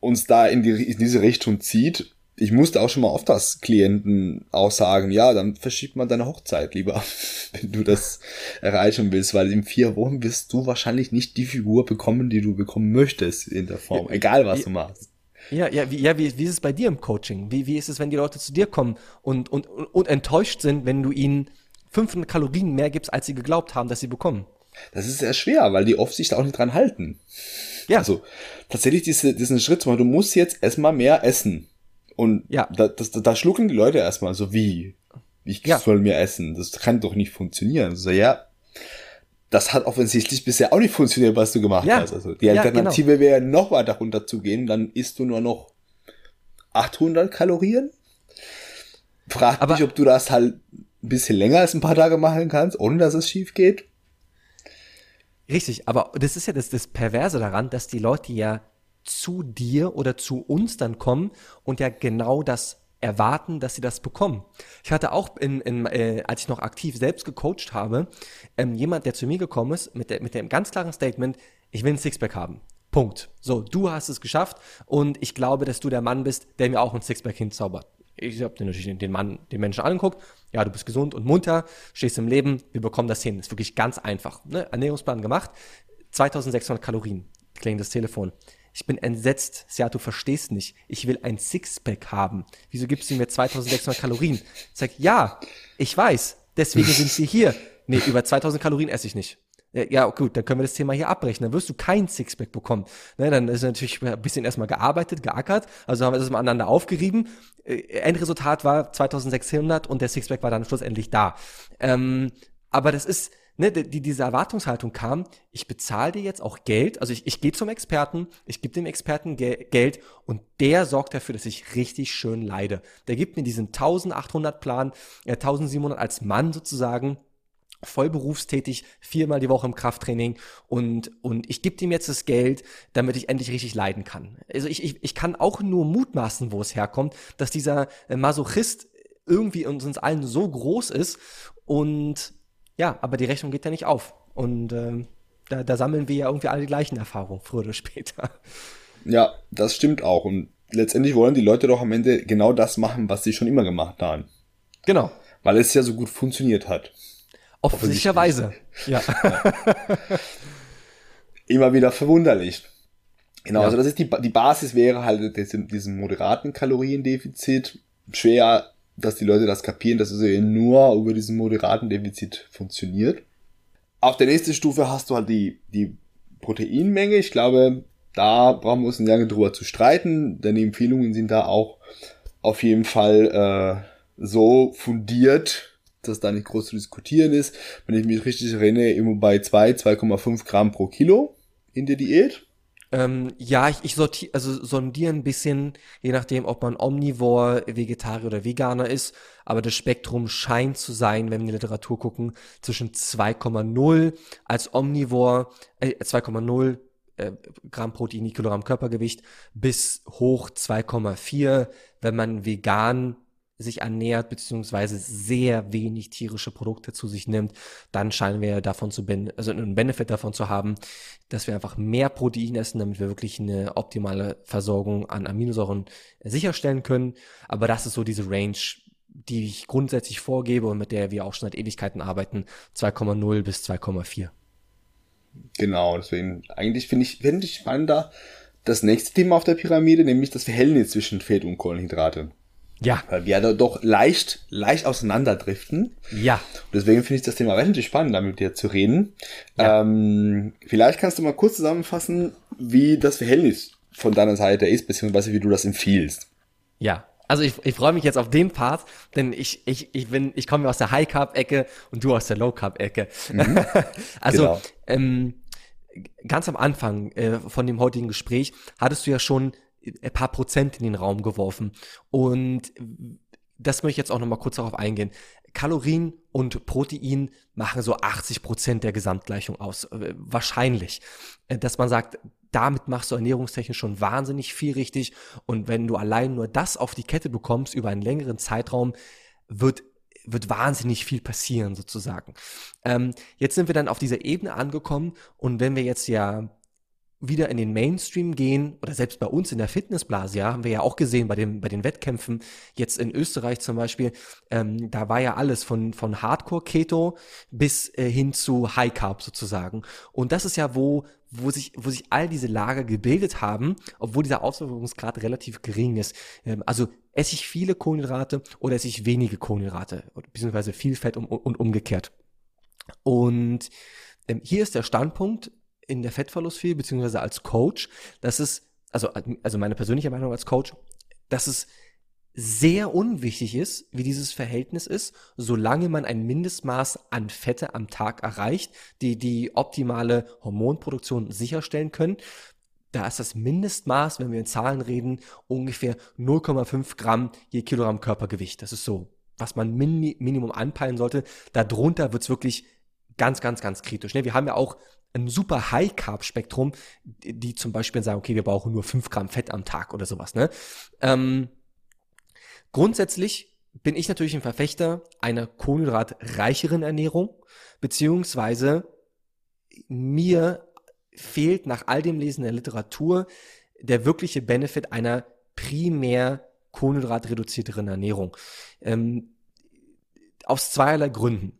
uns da in, die, in diese Richtung zieht. Ich musste auch schon mal oft das Klienten auch sagen, ja, dann verschiebt man deine Hochzeit lieber, wenn du das erreichen willst, weil in vier Wochen wirst du wahrscheinlich nicht die Figur bekommen, die du bekommen möchtest in der Form, egal was du machst. Ja, ja, wie, ja wie, wie ist es bei dir im Coaching? Wie, wie ist es, wenn die Leute zu dir kommen und, und, und enttäuscht sind, wenn du ihnen 500 Kalorien mehr gibst, als sie geglaubt haben, dass sie bekommen? Das ist sehr schwer, weil die oft sich da auch nicht dran halten. Ja. Also tatsächlich diese, diesen Schritt zu machen, du musst jetzt erstmal mehr essen. Und ja. da, das, da schlucken die Leute erstmal so wie, ich ja. soll mehr essen. Das kann doch nicht funktionieren. So, ja, das hat offensichtlich bisher auch nicht funktioniert, was du gemacht ja. hast. Also die Alternative ja, genau. wäre noch weiter runter zu gehen, dann isst du nur noch 800 Kalorien. Frag Aber dich, ob du das halt ein bisschen länger als ein paar Tage machen kannst, ohne dass es schief geht. Richtig, aber das ist ja das, das Perverse daran, dass die Leute ja zu dir oder zu uns dann kommen und ja genau das erwarten, dass sie das bekommen. Ich hatte auch, in, in, äh, als ich noch aktiv selbst gecoacht habe, ähm, jemand, der zu mir gekommen ist mit, der, mit dem ganz klaren Statement, ich will ein Sixpack haben. Punkt. So, du hast es geschafft und ich glaube, dass du der Mann bist, der mir auch ein Sixpack hinzaubert. Ich habe natürlich den Mann, den Menschen angeguckt. Ja, du bist gesund und munter, stehst im Leben, wir bekommen das hin. Ist wirklich ganz einfach. Ne? Ernährungsplan gemacht, 2600 Kalorien. Klingt das Telefon. Ich bin entsetzt. Ja, du verstehst nicht. Ich will ein Sixpack haben. Wieso gibst du mir 2600 Kalorien? Ich sag, ja, ich weiß. Deswegen sind sie hier. Nee, über 2000 Kalorien esse ich nicht. Ja, gut, dann können wir das Thema hier abbrechen. Dann wirst du kein Sixpack bekommen. Ne, dann ist natürlich ein bisschen erstmal gearbeitet, geackert. Also haben wir das miteinander aufgerieben. Äh, Endresultat war 2600 und der Sixpack war dann schlussendlich da. Ähm, aber das ist, ne, die, diese Erwartungshaltung kam, ich bezahle dir jetzt auch Geld, also ich, ich gehe zum Experten, ich gebe dem Experten Ge Geld und der sorgt dafür, dass ich richtig schön leide. Der gibt mir diesen 1800 Plan, äh, 1700 als Mann sozusagen, voll berufstätig, viermal die Woche im Krafttraining und, und ich gebe ihm jetzt das Geld, damit ich endlich richtig leiden kann. Also ich, ich, ich kann auch nur mutmaßen, wo es herkommt, dass dieser äh, Masochist irgendwie uns allen so groß ist und ja, aber die Rechnung geht ja nicht auf. Und ähm, da, da sammeln wir ja irgendwie alle die gleichen Erfahrungen, früher oder später. Ja, das stimmt auch. Und letztendlich wollen die Leute doch am Ende genau das machen, was sie schon immer gemacht haben. Genau. Weil es ja so gut funktioniert hat. Offensichtlicherweise. Ja. immer wieder verwunderlich. Genau, ja. also das ist die, die Basis wäre halt diesem, diesem moderaten Kaloriendefizit. Schwer dass die Leute das kapieren, dass es eben nur über diesen moderaten Defizit funktioniert. Auf der nächsten Stufe hast du halt die, die Proteinmenge. Ich glaube, da brauchen wir uns nicht lange drüber zu streiten, denn die Empfehlungen sind da auch auf jeden Fall äh, so fundiert, dass da nicht groß zu diskutieren ist. Wenn ich mich richtig erinnere, immer bei 2, 2,5 Gramm pro Kilo in der Diät. Ähm, ja, ich, ich sortiere, also sondiere ein bisschen, je nachdem, ob man Omnivore, Vegetarier oder Veganer ist. Aber das Spektrum scheint zu sein, wenn wir in die Literatur gucken, zwischen 2,0 als Omnivore, äh, 2,0 äh, Gramm Protein Kilogramm Körpergewicht bis hoch 2,4, wenn man vegan sich ernährt, beziehungsweise sehr wenig tierische Produkte zu sich nimmt, dann scheinen wir davon zu, ben also einen Benefit davon zu haben, dass wir einfach mehr Protein essen, damit wir wirklich eine optimale Versorgung an Aminosäuren sicherstellen können. Aber das ist so diese Range, die ich grundsätzlich vorgebe und mit der wir auch schon seit Ewigkeiten arbeiten, 2,0 bis 2,4. Genau, deswegen eigentlich finde ich, finde ich spannender das nächste Thema auf der Pyramide, nämlich das Verhältnis zwischen Fett und Kohlenhydrate. Ja. Weil wir da doch leicht, leicht auseinanderdriften. Ja. Und deswegen finde ich das Thema relativ spannend, da mit dir zu reden. Ja. Ähm, vielleicht kannst du mal kurz zusammenfassen, wie das Verhältnis von deiner Seite ist, beziehungsweise wie du das empfiehlst. Ja. Also ich, ich freue mich jetzt auf den Part, denn ich, ich, ich bin, ich komme aus der High Carb Ecke und du aus der Low Carb Ecke. Mhm. also genau. ähm, ganz am Anfang äh, von dem heutigen Gespräch hattest du ja schon ein paar Prozent in den Raum geworfen. Und das möchte ich jetzt auch nochmal kurz darauf eingehen. Kalorien und Protein machen so 80 Prozent der Gesamtgleichung aus. Äh, wahrscheinlich. Äh, dass man sagt, damit machst du ernährungstechnisch schon wahnsinnig viel richtig. Und wenn du allein nur das auf die Kette bekommst über einen längeren Zeitraum, wird wird wahnsinnig viel passieren sozusagen. Ähm, jetzt sind wir dann auf dieser Ebene angekommen und wenn wir jetzt ja wieder in den Mainstream gehen oder selbst bei uns in der Fitnessblase, ja, haben wir ja auch gesehen bei den, bei den Wettkämpfen, jetzt in Österreich zum Beispiel, ähm, da war ja alles von, von Hardcore-Keto bis äh, hin zu High Carb sozusagen. Und das ist ja, wo, wo sich, wo sich all diese Lager gebildet haben, obwohl dieser Auswirkungsgrad relativ gering ist. Ähm, also esse ich viele Kohlenhydrate oder esse ich wenige Kohlenhydrate, beziehungsweise viel Fett und, und umgekehrt. Und ähm, hier ist der Standpunkt, in der Fettverlustphilie, beziehungsweise als Coach, dass es, also, also meine persönliche Meinung als Coach, dass es sehr unwichtig ist, wie dieses Verhältnis ist, solange man ein Mindestmaß an Fette am Tag erreicht, die die optimale Hormonproduktion sicherstellen können. Da ist das Mindestmaß, wenn wir in Zahlen reden, ungefähr 0,5 Gramm je Kilogramm Körpergewicht. Das ist so, was man min Minimum anpeilen sollte. Darunter wird's wirklich ganz, ganz, ganz kritisch. Ne? Wir haben ja auch ein super High-Carb-Spektrum, die zum Beispiel sagen, okay, wir brauchen nur 5 Gramm Fett am Tag oder sowas. Ne? Ähm, grundsätzlich bin ich natürlich ein Verfechter einer kohlenhydratreicheren Ernährung, beziehungsweise mir fehlt nach all dem Lesen der Literatur der wirkliche Benefit einer primär kohlenhydratreduzierteren Ernährung. Ähm, aus zweierlei Gründen.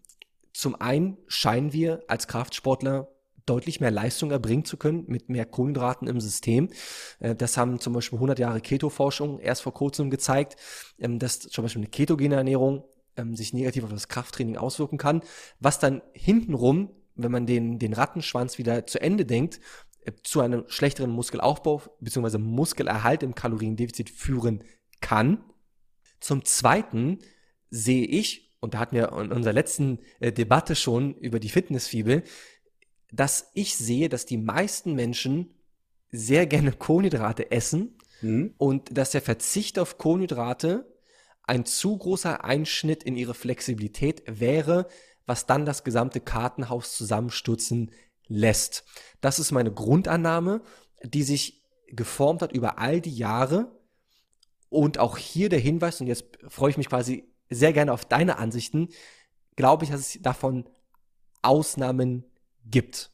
Zum einen scheinen wir als Kraftsportler deutlich mehr Leistung erbringen zu können mit mehr Kohlenhydraten im System. Äh, das haben zum Beispiel 100 Jahre Keto-Forschung erst vor kurzem gezeigt, ähm, dass zum Beispiel eine ketogene Ernährung ähm, sich negativ auf das Krafttraining auswirken kann, was dann hintenrum, wenn man den, den Rattenschwanz wieder zu Ende denkt, äh, zu einem schlechteren Muskelaufbau bzw. Muskelerhalt im Kaloriendefizit führen kann. Zum Zweiten sehe ich, und da hatten wir in unserer letzten äh, Debatte schon über die Fitnessfibel, dass ich sehe, dass die meisten Menschen sehr gerne Kohlenhydrate essen mhm. und dass der Verzicht auf Kohlenhydrate ein zu großer Einschnitt in ihre Flexibilität wäre, was dann das gesamte Kartenhaus zusammenstürzen lässt. Das ist meine Grundannahme, die sich geformt hat über all die Jahre. Und auch hier der Hinweis, und jetzt freue ich mich quasi sehr gerne auf deine Ansichten, glaube ich, dass es davon Ausnahmen gibt.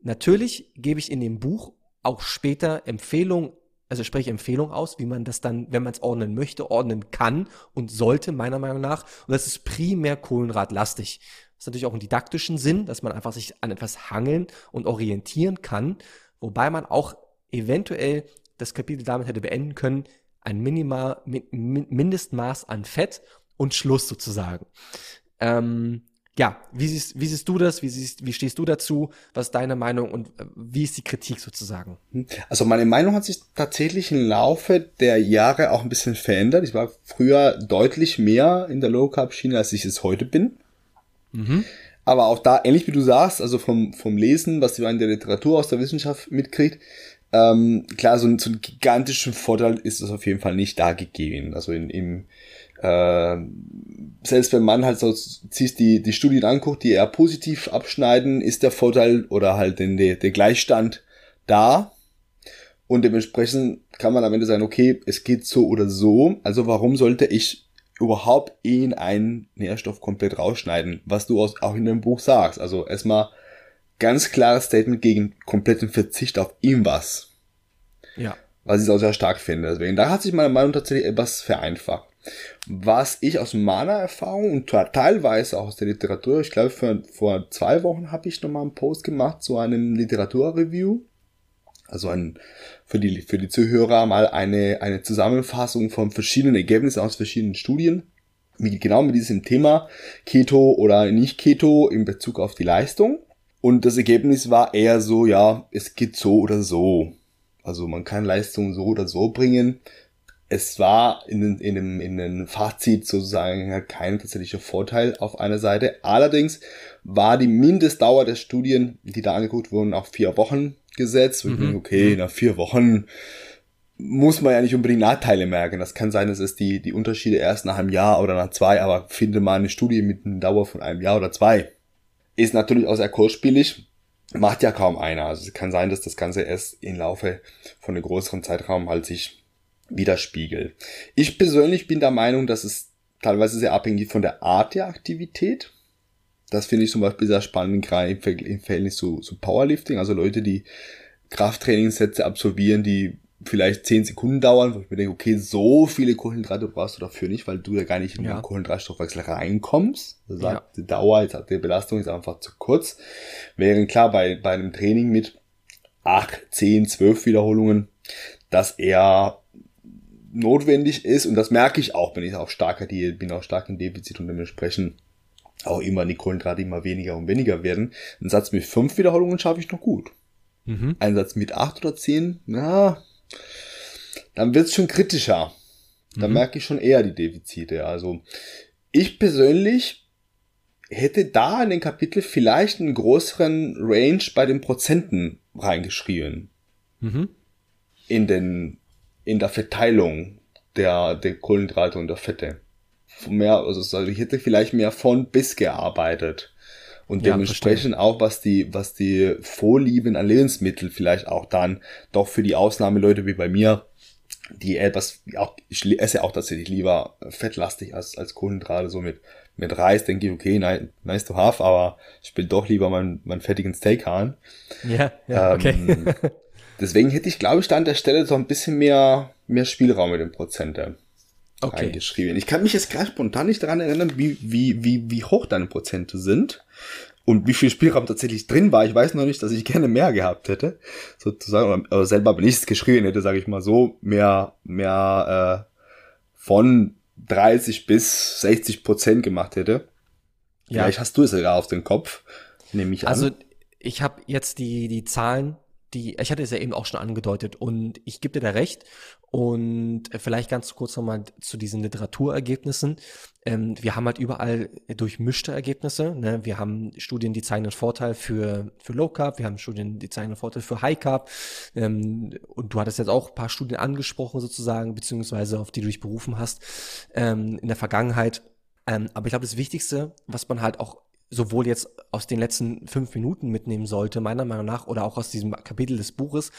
Natürlich gebe ich in dem Buch auch später Empfehlungen, also spreche Empfehlungen aus, wie man das dann, wenn man es ordnen möchte, ordnen kann und sollte, meiner Meinung nach. Und das ist primär kohlenradlastig. Das ist natürlich auch einen didaktischen Sinn, dass man einfach sich an etwas hangeln und orientieren kann, wobei man auch eventuell das Kapitel damit hätte beenden können, ein Minimal, Mindestmaß an Fett und Schluss sozusagen. Ähm, ja, wie siehst, wie siehst du das? Wie, siehst, wie stehst du dazu? Was ist deine Meinung und äh, wie ist die Kritik sozusagen? Hm. Also meine Meinung hat sich tatsächlich im Laufe der Jahre auch ein bisschen verändert. Ich war früher deutlich mehr in der Low Carb Schiene, als ich es heute bin. Mhm. Aber auch da, ähnlich wie du sagst, also vom, vom Lesen, was man in der Literatur aus der Wissenschaft mitkriegt, ähm, klar, so, so einen gigantischen Vorteil ist es auf jeden Fall nicht da gegeben. Also in, im, äh, selbst wenn man halt so sich die, die Studien anguckt, die eher positiv abschneiden, ist der Vorteil oder halt den, der, der Gleichstand da. Und dementsprechend kann man am Ende sagen, okay, es geht so oder so. Also warum sollte ich überhaupt ihn einen Nährstoff komplett rausschneiden, was du auch in dem Buch sagst. Also erstmal ganz klares Statement gegen kompletten Verzicht auf irgendwas. Ja. Was ich auch sehr stark finde. Deswegen, da hat sich meine Meinung tatsächlich etwas vereinfacht. Was ich aus meiner Erfahrung und teilweise auch aus der Literatur, ich glaube, vor, vor zwei Wochen habe ich nochmal einen Post gemacht zu einem Literaturreview. Also ein, für die, für die Zuhörer mal eine, eine Zusammenfassung von verschiedenen Ergebnissen aus verschiedenen Studien. Wie, genau mit diesem Thema Keto oder nicht Keto in Bezug auf die Leistung. Und das Ergebnis war eher so, ja, es geht so oder so. Also man kann Leistung so oder so bringen es war in, in, dem, in dem Fazit sozusagen halt kein tatsächlicher Vorteil auf einer Seite. Allerdings war die Mindestdauer der Studien, die da angeguckt wurden, auf vier Wochen gesetzt. Und mhm. ich denke, okay, mhm. nach vier Wochen muss man ja nicht unbedingt Nachteile merken. Das kann sein, dass es die, die Unterschiede erst nach einem Jahr oder nach zwei, aber finde mal eine Studie mit einer Dauer von einem Jahr oder zwei. Ist natürlich auch sehr kurzspielig. Macht ja kaum einer. Also es kann sein, dass das Ganze erst im Laufe von einem größeren Zeitraum halt sich widerspiegelt. Ich persönlich bin der Meinung, dass es teilweise sehr abhängig von der Art der Aktivität. Das finde ich zum Beispiel sehr spannend, gerade im Verhältnis zu, zu Powerlifting. Also Leute, die Krafttrainingssätze absolvieren, die vielleicht zehn Sekunden dauern, wo ich mir denke, okay, so viele Kohlenhydrate brauchst du dafür nicht, weil du ja gar nicht in ja. den Kohlenhydratstoffwechsel reinkommst. Das ja. die Dauer, die Belastung ist einfach zu kurz. Während klar, bei, bei einem Training mit acht, zehn, zwölf Wiederholungen, dass er notwendig ist und das merke ich auch, wenn ich auch starker Diät bin, auch stark im Defizit und dementsprechend auch immer die Kohlenhydrate immer weniger und weniger werden. Ein Satz mit fünf Wiederholungen schaffe ich noch gut. Mhm. Ein Satz mit acht oder zehn, na, dann wird's schon kritischer. Da mhm. merke ich schon eher die Defizite. Also ich persönlich hätte da in den Kapitel vielleicht einen größeren Range bei den Prozenten reingeschrieben. Mhm. In den in der Verteilung der, der Kohlenhydrate und der Fette. Mehr, also ich hätte vielleicht mehr von bis gearbeitet. Und ja, dementsprechend verstehe. auch, was die, was die Vorlieben an Lebensmitteln vielleicht auch dann doch für die Ausnahmeleute wie bei mir, die etwas, auch, ich esse auch tatsächlich lieber fettlastig als, als Kohlenhydrate, so mit, mit Reis denke ich, okay, nice, to have, aber ich will doch lieber meinen, meinen fettigen Steak haben. Ja, ja, ähm, okay. Deswegen hätte ich, glaube ich, da an der Stelle so ein bisschen mehr, mehr Spielraum mit den Prozenten okay. reingeschrieben. Ich kann mich jetzt gerade spontan nicht daran erinnern, wie, wie, wie, wie hoch deine Prozente sind und wie viel Spielraum tatsächlich drin war. Ich weiß noch nicht, dass ich gerne mehr gehabt hätte, sozusagen, oder selber, wenn ich es geschrieben hätte, sage ich mal so, mehr, mehr äh, von 30 bis 60 Prozent gemacht hätte. Ja. Vielleicht hast du es sogar auf den Kopf, nehme ich an. Also ich habe jetzt die, die Zahlen, die, ich hatte es ja eben auch schon angedeutet und ich gebe dir da recht. Und vielleicht ganz kurz nochmal zu diesen Literaturergebnissen. Ähm, wir haben halt überall durchmischte Ergebnisse. Ne? Wir haben Studien, die zeigen einen Vorteil für, für Low Carb, wir haben Studien, die zeigen einen Vorteil für High Carb. Ähm, und du hattest jetzt auch ein paar Studien angesprochen sozusagen, beziehungsweise auf die du dich berufen hast ähm, in der Vergangenheit. Ähm, aber ich glaube, das Wichtigste, was man halt auch sowohl jetzt aus den letzten fünf Minuten mitnehmen sollte, meiner Meinung nach, oder auch aus diesem Kapitel des Buches,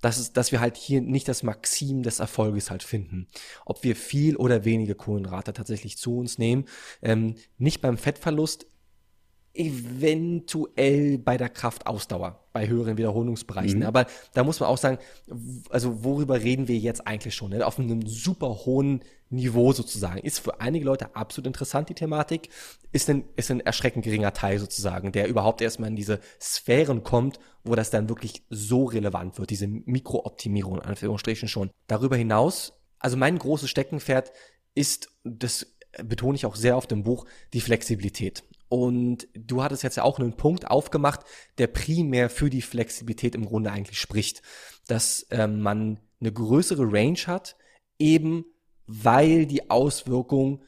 dass, es, dass wir halt hier nicht das Maxim des Erfolges halt finden. Ob wir viel oder wenige Kohlenhydrate tatsächlich zu uns nehmen. Ähm, nicht beim Fettverlust, eventuell bei der Kraftausdauer, bei höheren Wiederholungsbereichen. Mhm. Aber da muss man auch sagen, also worüber reden wir jetzt eigentlich schon? Ne? Auf einem super hohen Niveau sozusagen. Ist für einige Leute absolut interessant, die Thematik. Ist ein, ist ein erschreckend geringer Teil sozusagen, der überhaupt erstmal in diese Sphären kommt, wo das dann wirklich so relevant wird, diese Mikrooptimierung, in Anführungsstrichen schon. Darüber hinaus, also mein großes Steckenpferd ist, das betone ich auch sehr auf dem Buch, die Flexibilität. Und du hattest jetzt ja auch einen Punkt aufgemacht, der primär für die Flexibilität im Grunde eigentlich spricht, dass ähm, man eine größere Range hat, eben weil die Auswirkungen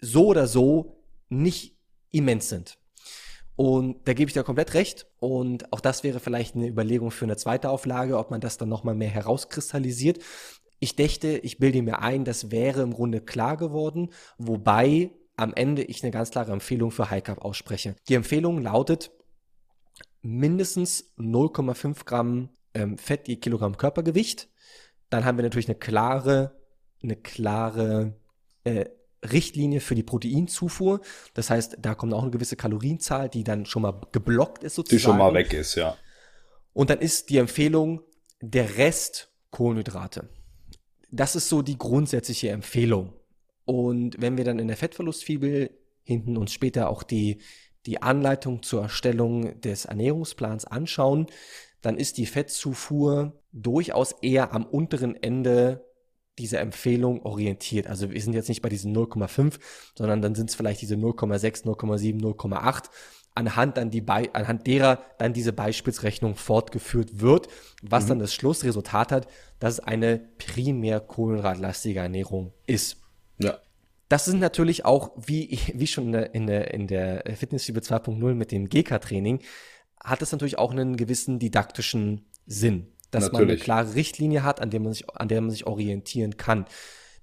so oder so nicht immens sind. Und da gebe ich dir komplett recht. Und auch das wäre vielleicht eine Überlegung für eine zweite Auflage, ob man das dann nochmal mehr herauskristallisiert. Ich dächte, ich bilde mir ein, das wäre im Grunde klar geworden, wobei am Ende ich eine ganz klare Empfehlung für High Carb ausspreche. Die Empfehlung lautet mindestens 0,5 Gramm ähm, Fett je Kilogramm Körpergewicht. Dann haben wir natürlich eine klare, eine klare äh, Richtlinie für die Proteinzufuhr. Das heißt, da kommt auch eine gewisse Kalorienzahl, die dann schon mal geblockt ist sozusagen. Die schon mal weg ist, ja. Und dann ist die Empfehlung der Rest Kohlenhydrate. Das ist so die grundsätzliche Empfehlung. Und wenn wir dann in der Fettverlustfibel hinten uns später auch die, die Anleitung zur Erstellung des Ernährungsplans anschauen, dann ist die Fettzufuhr durchaus eher am unteren Ende dieser Empfehlung orientiert. Also wir sind jetzt nicht bei diesen 0,5, sondern dann sind es vielleicht diese 0,6, 0,7, 0,8 anhand dann die Be anhand derer dann diese Beispielsrechnung fortgeführt wird, was mhm. dann das Schlussresultat hat, dass es eine primär kohlenhydratlastige Ernährung ist. Das sind natürlich auch, wie, wie schon in der, in der, in der Fitnessliebe 2.0 mit dem GK-Training, hat es natürlich auch einen gewissen didaktischen Sinn, dass natürlich. man eine klare Richtlinie hat, an der man sich, an der man sich orientieren kann.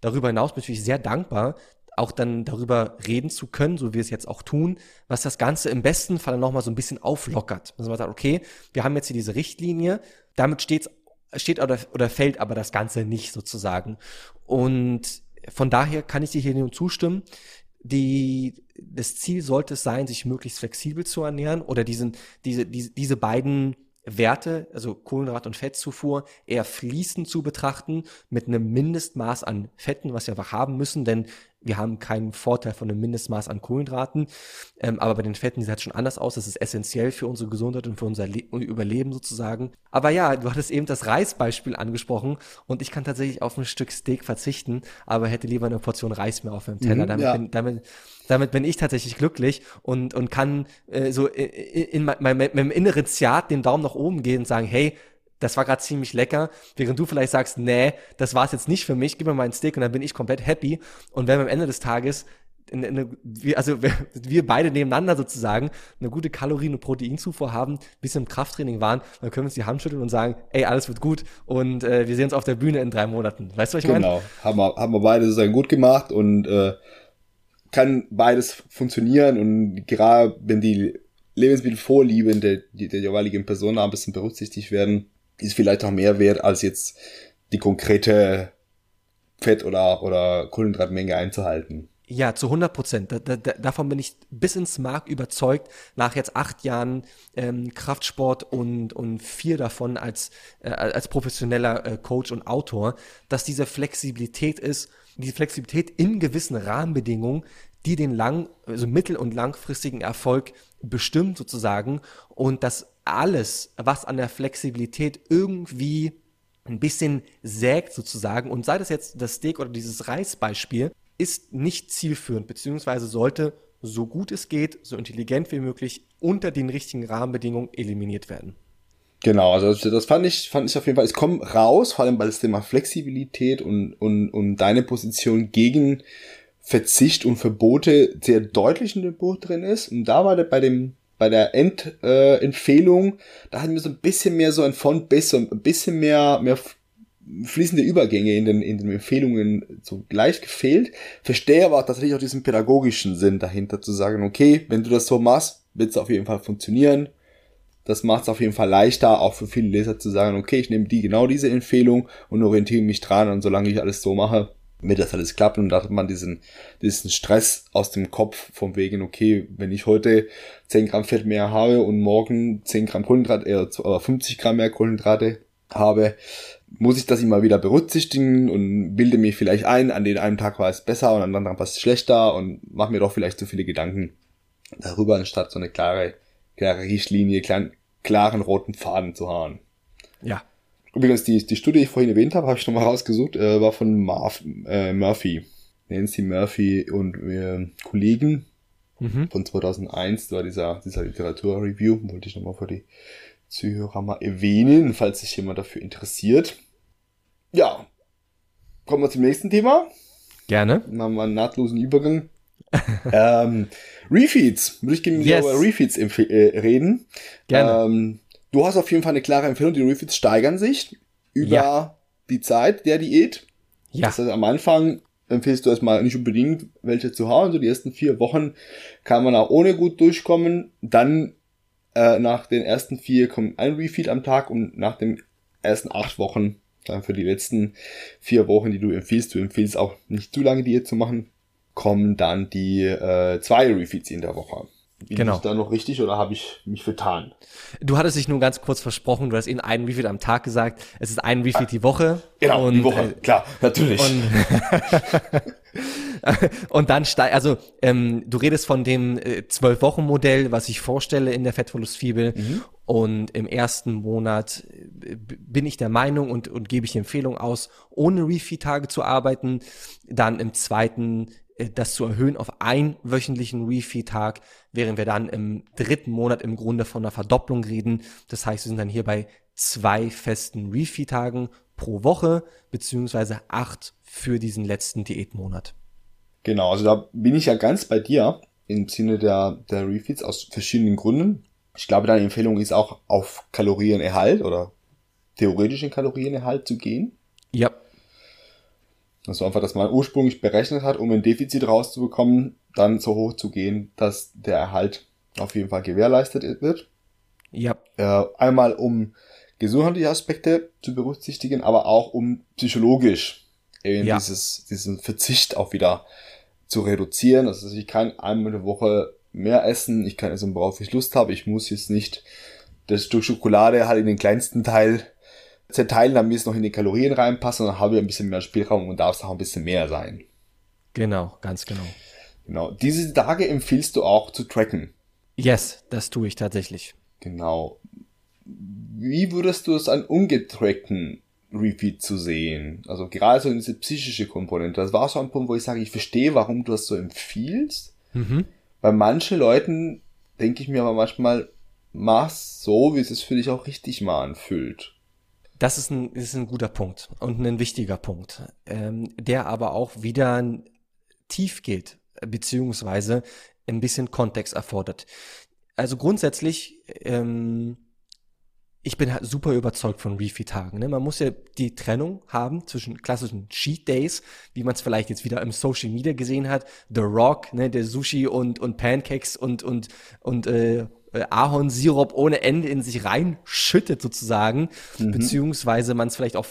Darüber hinaus bin ich natürlich sehr dankbar, auch dann darüber reden zu können, so wie wir es jetzt auch tun, was das Ganze im besten Fall nochmal so ein bisschen auflockert. Dass man sagt, okay, wir haben jetzt hier diese Richtlinie, damit steht's, steht oder, oder fällt aber das Ganze nicht sozusagen. Und von daher kann ich dir hier nur zustimmen. Die, das Ziel sollte es sein, sich möglichst flexibel zu ernähren oder diesen, diese, diese, diese beiden Werte, also Kohlenhydrat- und Fettzufuhr, eher fließend zu betrachten mit einem Mindestmaß an Fetten, was wir einfach haben müssen, denn wir haben keinen Vorteil von einem Mindestmaß an Kohlenhydraten. Ähm, aber bei den Fetten sieht es schon anders aus. Das ist essentiell für unsere Gesundheit und für unser Le Überleben sozusagen. Aber ja, du hattest eben das Reisbeispiel angesprochen und ich kann tatsächlich auf ein Stück Steak verzichten, aber hätte lieber eine Portion Reis mehr auf meinem Teller. Mhm, damit, ja. bin, damit, damit bin ich tatsächlich glücklich und, und kann äh, so in, in, in meinem inneren Ziat den Daumen nach oben gehen und sagen, hey, das war gerade ziemlich lecker, während du vielleicht sagst, nee, das war es jetzt nicht für mich, gib mir mal einen Steak und dann bin ich komplett happy. Und wenn wir am Ende des Tages eine, wir, also wir, beide nebeneinander sozusagen eine gute Kalorien- und Proteinzufuhr haben, bis im Krafttraining waren, dann können wir uns die Hand schütteln und sagen, ey, alles wird gut und äh, wir sehen uns auf der Bühne in drei Monaten. Weißt du, was ich meine? Genau, haben wir, haben wir beide sozusagen gut gemacht und äh, kann beides funktionieren und gerade wenn die Lebensmittelvorlieben der, der jeweiligen Person ein bisschen berücksichtigt werden, ist vielleicht auch mehr wert, als jetzt die konkrete Fett- oder, oder Kohlenhydratmenge einzuhalten. Ja, zu 100 Prozent. Da, da, davon bin ich bis ins Mark überzeugt, nach jetzt acht Jahren ähm, Kraftsport und, und vier davon als, äh, als professioneller äh, Coach und Autor, dass diese Flexibilität ist, diese Flexibilität in gewissen Rahmenbedingungen, die den lang, also mittel- und langfristigen Erfolg bestimmt sozusagen und dass alles, was an der Flexibilität irgendwie ein bisschen sägt sozusagen und sei das jetzt das Steak oder dieses Reisbeispiel, ist nicht zielführend, beziehungsweise sollte so gut es geht, so intelligent wie möglich unter den richtigen Rahmenbedingungen eliminiert werden. Genau, also das fand ich, fand ich auf jeden Fall. Es kommt raus, vor allem bei das Thema Flexibilität und, und, und deine Position gegen Verzicht und Verbote sehr deutlich in dem Buch drin ist. Und da war der bei dem, bei der Endempfehlung, äh, da hatten wir so ein bisschen mehr so ein Font-Biss, so ein bisschen mehr, mehr fließende Übergänge in den, in den Empfehlungen so gleich gefehlt. Verstehe aber tatsächlich auch diesen pädagogischen Sinn dahinter zu sagen, okay, wenn du das so machst, wird es auf jeden Fall funktionieren. Das macht es auf jeden Fall leichter, auch für viele Leser zu sagen, okay, ich nehme die genau diese Empfehlung und orientiere mich dran und solange ich alles so mache, wird das alles klappen und da hat man diesen, diesen Stress aus dem Kopf vom wegen, okay, wenn ich heute 10 Gramm Fett mehr habe und morgen 10 Gramm Kohlenhydrate, äh, 50 Gramm mehr Kohlenhydrate habe, muss ich das immer wieder berücksichtigen und bilde mir vielleicht ein, an den einen Tag war es besser und an anderen war es schlechter und mache mir doch vielleicht zu viele Gedanken darüber, anstatt so eine klare, klare Richtlinie, kleinen, klaren roten Faden zu haben. Ja. Übrigens, die, die Studie, die ich vorhin erwähnt habe, habe ich nochmal rausgesucht, äh, war von Marv, äh, Murphy. Nancy Murphy und äh, Kollegen mhm. von 2001, da war dieser, dieser Literaturreview, wollte ich nochmal für die Zuhörer mal erwähnen, falls sich jemand dafür interessiert. Ja, kommen wir zum nächsten Thema. Gerne. Machen wir einen nahtlosen Übergang. ähm, Refeeds. Würde ich gerne yes. über Refeeds äh, reden. Gerne. Ähm, du hast auf jeden Fall eine klare Empfehlung. Die Refeeds steigern sich über ja. die Zeit der Diät. Ja. Das heißt, am Anfang empfiehlst du erstmal nicht unbedingt welche zu haben. So die ersten vier Wochen kann man auch ohne gut durchkommen. Dann äh, nach den ersten vier kommt ein Refeed am Tag und nach den ersten acht Wochen, dann für die letzten vier Wochen, die du empfiehlst, du empfiehlst auch nicht zu lange Diät zu machen, kommen dann die äh, zwei Refeeds in der Woche. Bin genau. ich da noch richtig oder habe ich mich vertan? Du hattest dich nur ganz kurz versprochen, du hast eben einen Refeed am Tag gesagt. Es ist ein Refeed die Woche. Genau, und, die Woche, äh, klar, natürlich. Und, und dann steigt, also ähm, du redest von dem zwölf äh, Wochen Modell, was ich vorstelle in der Fettverlustfibel. Mhm. Und im ersten Monat äh, bin ich der Meinung und, und gebe ich die Empfehlung aus, ohne Refeed-Tage zu arbeiten. Dann im zweiten das zu erhöhen auf einen wöchentlichen Refeed-Tag, während wir dann im dritten Monat im Grunde von einer Verdopplung reden. Das heißt, wir sind dann hier bei zwei festen Refeed-Tagen pro Woche, beziehungsweise acht für diesen letzten Diätmonat. Genau, also da bin ich ja ganz bei dir im Sinne der, der Refeeds aus verschiedenen Gründen. Ich glaube, deine Empfehlung ist auch auf Kalorienerhalt oder theoretischen Kalorienerhalt zu gehen. Ja. Also einfach, dass man ursprünglich berechnet hat, um ein Defizit rauszubekommen, dann so hoch zu gehen, dass der Erhalt auf jeden Fall gewährleistet wird. Ja. Äh, einmal um gesundheitliche Aspekte zu berücksichtigen, aber auch um psychologisch eben ja. dieses, diesen Verzicht auch wieder zu reduzieren. Also ich kann einmal in der Woche mehr essen, ich kann essen, worauf ich Lust habe. Ich muss jetzt nicht das Stück Schokolade halt in den kleinsten Teil zerteilen, damit es noch in die Kalorien reinpasst, und dann habe ich ein bisschen mehr Spielraum und darf es auch ein bisschen mehr sein. Genau, ganz genau. Genau. Diese Tage empfiehlst du auch zu tracken. Yes, das tue ich tatsächlich. Genau. Wie würdest du es an ungetrackten Repeat zu sehen? Also gerade so diese psychische Komponente. Das war so ein Punkt, wo ich sage, ich verstehe, warum du das so empfiehlst. Mhm. Bei manchen Leuten denke ich mir aber manchmal, mach's so, wie es es für dich auch richtig mal anfühlt. Das ist ein, ist ein guter Punkt und ein wichtiger Punkt, ähm, der aber auch wieder tief geht, beziehungsweise ein bisschen Kontext erfordert. Also grundsätzlich, ähm, ich bin halt super überzeugt von Refeed-Tagen. Ne? Man muss ja die Trennung haben zwischen klassischen Cheat Days, wie man es vielleicht jetzt wieder im Social Media gesehen hat, The Rock, ne, der Sushi und und Pancakes und und und äh, äh, Ahornsirup ohne Ende in sich reinschüttet sozusagen, mhm. beziehungsweise man es vielleicht auch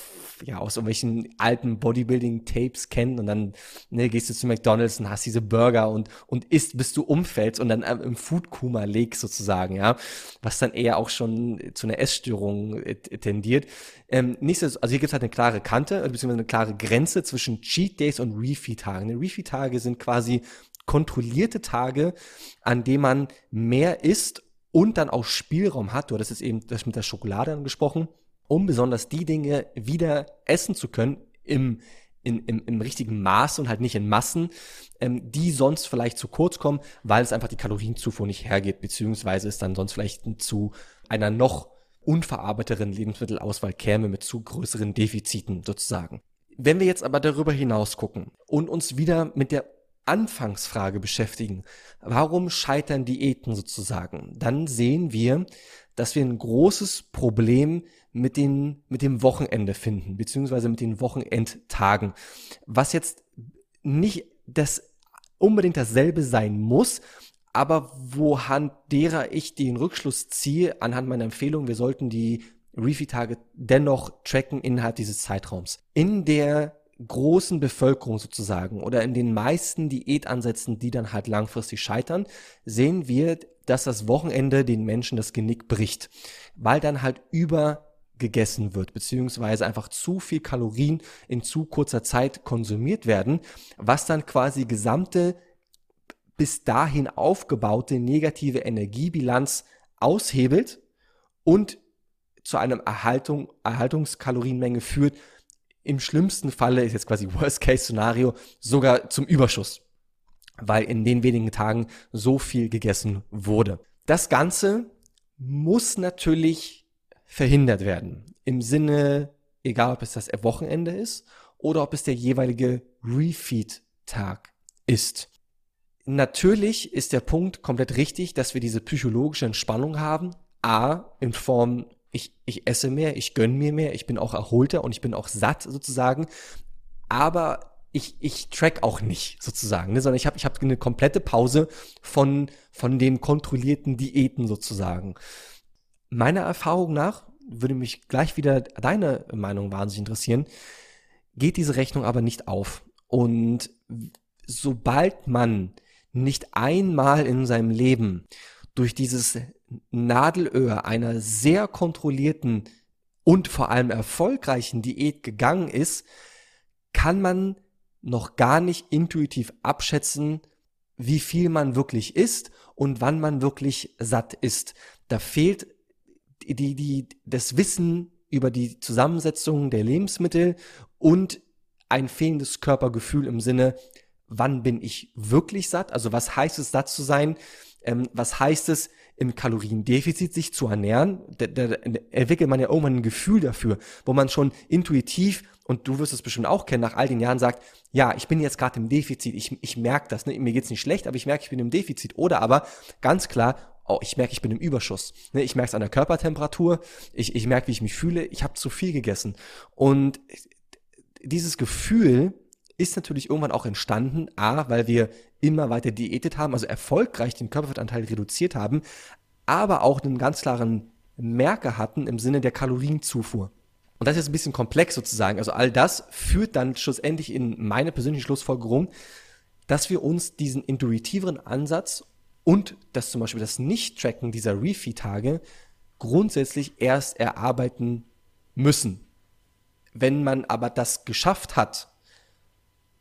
ja aus irgendwelchen alten Bodybuilding-Tapes kennt und dann ne, gehst du zu McDonalds und hast diese Burger und und isst, bis du umfällst und dann äh, im Food-Kuma legst sozusagen, ja, was dann eher auch schon zu einer Essstörung äh, tendiert. Ähm, nichtsdestotrotz, also hier gibt es halt eine klare Kante, beziehungsweise eine klare Grenze zwischen Cheat Days und Refeed-Tagen. Refeed-Tage sind quasi kontrollierte Tage, an denen man mehr isst und dann auch Spielraum hat, du hattest jetzt eben das mit der Schokolade angesprochen, um besonders die Dinge wieder essen zu können im in, im, im richtigen Maß und halt nicht in Massen, ähm, die sonst vielleicht zu kurz kommen, weil es einfach die Kalorienzufuhr nicht hergeht, beziehungsweise es dann sonst vielleicht zu einer noch unverarbeiteren Lebensmittelauswahl käme mit zu größeren Defiziten sozusagen. Wenn wir jetzt aber darüber hinaus gucken und uns wieder mit der Anfangsfrage beschäftigen, warum scheitern Diäten sozusagen, dann sehen wir, dass wir ein großes Problem mit, den, mit dem Wochenende finden, beziehungsweise mit den Wochenendtagen, was jetzt nicht das unbedingt dasselbe sein muss, aber wohand derer ich den Rückschluss ziehe, anhand meiner Empfehlung, wir sollten die Refi-Tage dennoch tracken innerhalb dieses Zeitraums. In der großen Bevölkerung sozusagen oder in den meisten Diätansätzen, die dann halt langfristig scheitern, sehen wir, dass das Wochenende den Menschen das Genick bricht, weil dann halt übergegessen wird, beziehungsweise einfach zu viel Kalorien in zu kurzer Zeit konsumiert werden, was dann quasi gesamte bis dahin aufgebaute negative Energiebilanz aushebelt und zu einem Erhaltung, Erhaltungskalorienmenge führt, im schlimmsten Falle ist jetzt quasi Worst-Case-Szenario sogar zum Überschuss, weil in den wenigen Tagen so viel gegessen wurde. Das Ganze muss natürlich verhindert werden. Im Sinne, egal ob es das Wochenende ist oder ob es der jeweilige Refeed-Tag ist. Natürlich ist der Punkt komplett richtig, dass wir diese psychologische Entspannung haben. A, in Form ich, ich esse mehr, ich gönne mir mehr, ich bin auch erholter und ich bin auch satt sozusagen. Aber ich, ich track auch nicht sozusagen, ne, sondern ich habe ich hab eine komplette Pause von, von den kontrollierten Diäten sozusagen. Meiner Erfahrung nach würde mich gleich wieder deine Meinung wahnsinnig interessieren, geht diese Rechnung aber nicht auf. Und sobald man nicht einmal in seinem Leben durch dieses Nadelöhr einer sehr kontrollierten und vor allem erfolgreichen Diät gegangen ist, kann man noch gar nicht intuitiv abschätzen, wie viel man wirklich isst und wann man wirklich satt ist. Da fehlt die, die, das Wissen über die Zusammensetzung der Lebensmittel und ein fehlendes Körpergefühl im Sinne, wann bin ich wirklich satt? Also was heißt es, satt zu sein? Ähm, was heißt es, im Kaloriendefizit sich zu ernähren? Da, da, da entwickelt man ja irgendwann ein Gefühl dafür, wo man schon intuitiv, und du wirst es bestimmt auch kennen, nach all den Jahren sagt, ja, ich bin jetzt gerade im Defizit, ich, ich merke das, ne? mir geht's nicht schlecht, aber ich merke, ich bin im Defizit. Oder aber ganz klar, oh, ich merke, ich bin im Überschuss. Ne? Ich merke es an der Körpertemperatur, ich, ich merke, wie ich mich fühle, ich habe zu viel gegessen. Und dieses Gefühl, ist natürlich irgendwann auch entstanden, a, weil wir immer weiter diätet haben, also erfolgreich den Körperfettanteil reduziert haben, aber auch einen ganz klaren Merker hatten im Sinne der Kalorienzufuhr. Und das ist jetzt ein bisschen komplex sozusagen. Also all das führt dann schlussendlich in meine persönliche Schlussfolgerung, dass wir uns diesen intuitiveren Ansatz und das zum Beispiel das Nicht-Tracken dieser Refeed-Tage grundsätzlich erst erarbeiten müssen. Wenn man aber das geschafft hat,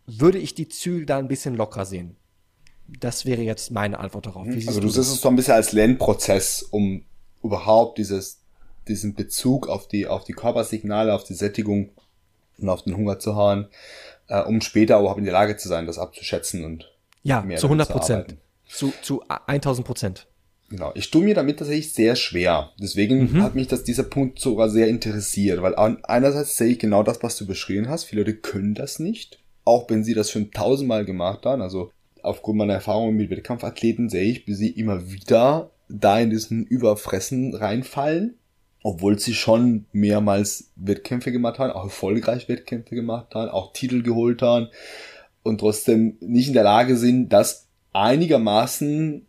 würde ich die Zügel da ein bisschen locker sehen. Das wäre jetzt meine Antwort darauf. Wie also du siehst es so ein bisschen als Lernprozess, um überhaupt dieses, diesen Bezug auf die, auf die Körpersignale, auf die Sättigung und auf den Hunger zu haben, äh, um später überhaupt in der Lage zu sein, das abzuschätzen und ja, mehr zu 100 Prozent. Zu, zu 1000 Prozent. Genau, ich tue mir damit tatsächlich sehr schwer. Deswegen mhm. hat mich das dieser Punkt sogar sehr interessiert, weil einerseits sehe ich genau das, was du beschrieben hast. Viele Leute können das nicht auch wenn sie das schon tausendmal gemacht haben, also aufgrund meiner Erfahrungen mit Wettkampfathleten sehe ich, wie sie immer wieder da in diesen Überfressen reinfallen, obwohl sie schon mehrmals Wettkämpfe gemacht haben, auch erfolgreich Wettkämpfe gemacht haben, auch Titel geholt haben und trotzdem nicht in der Lage sind, das einigermaßen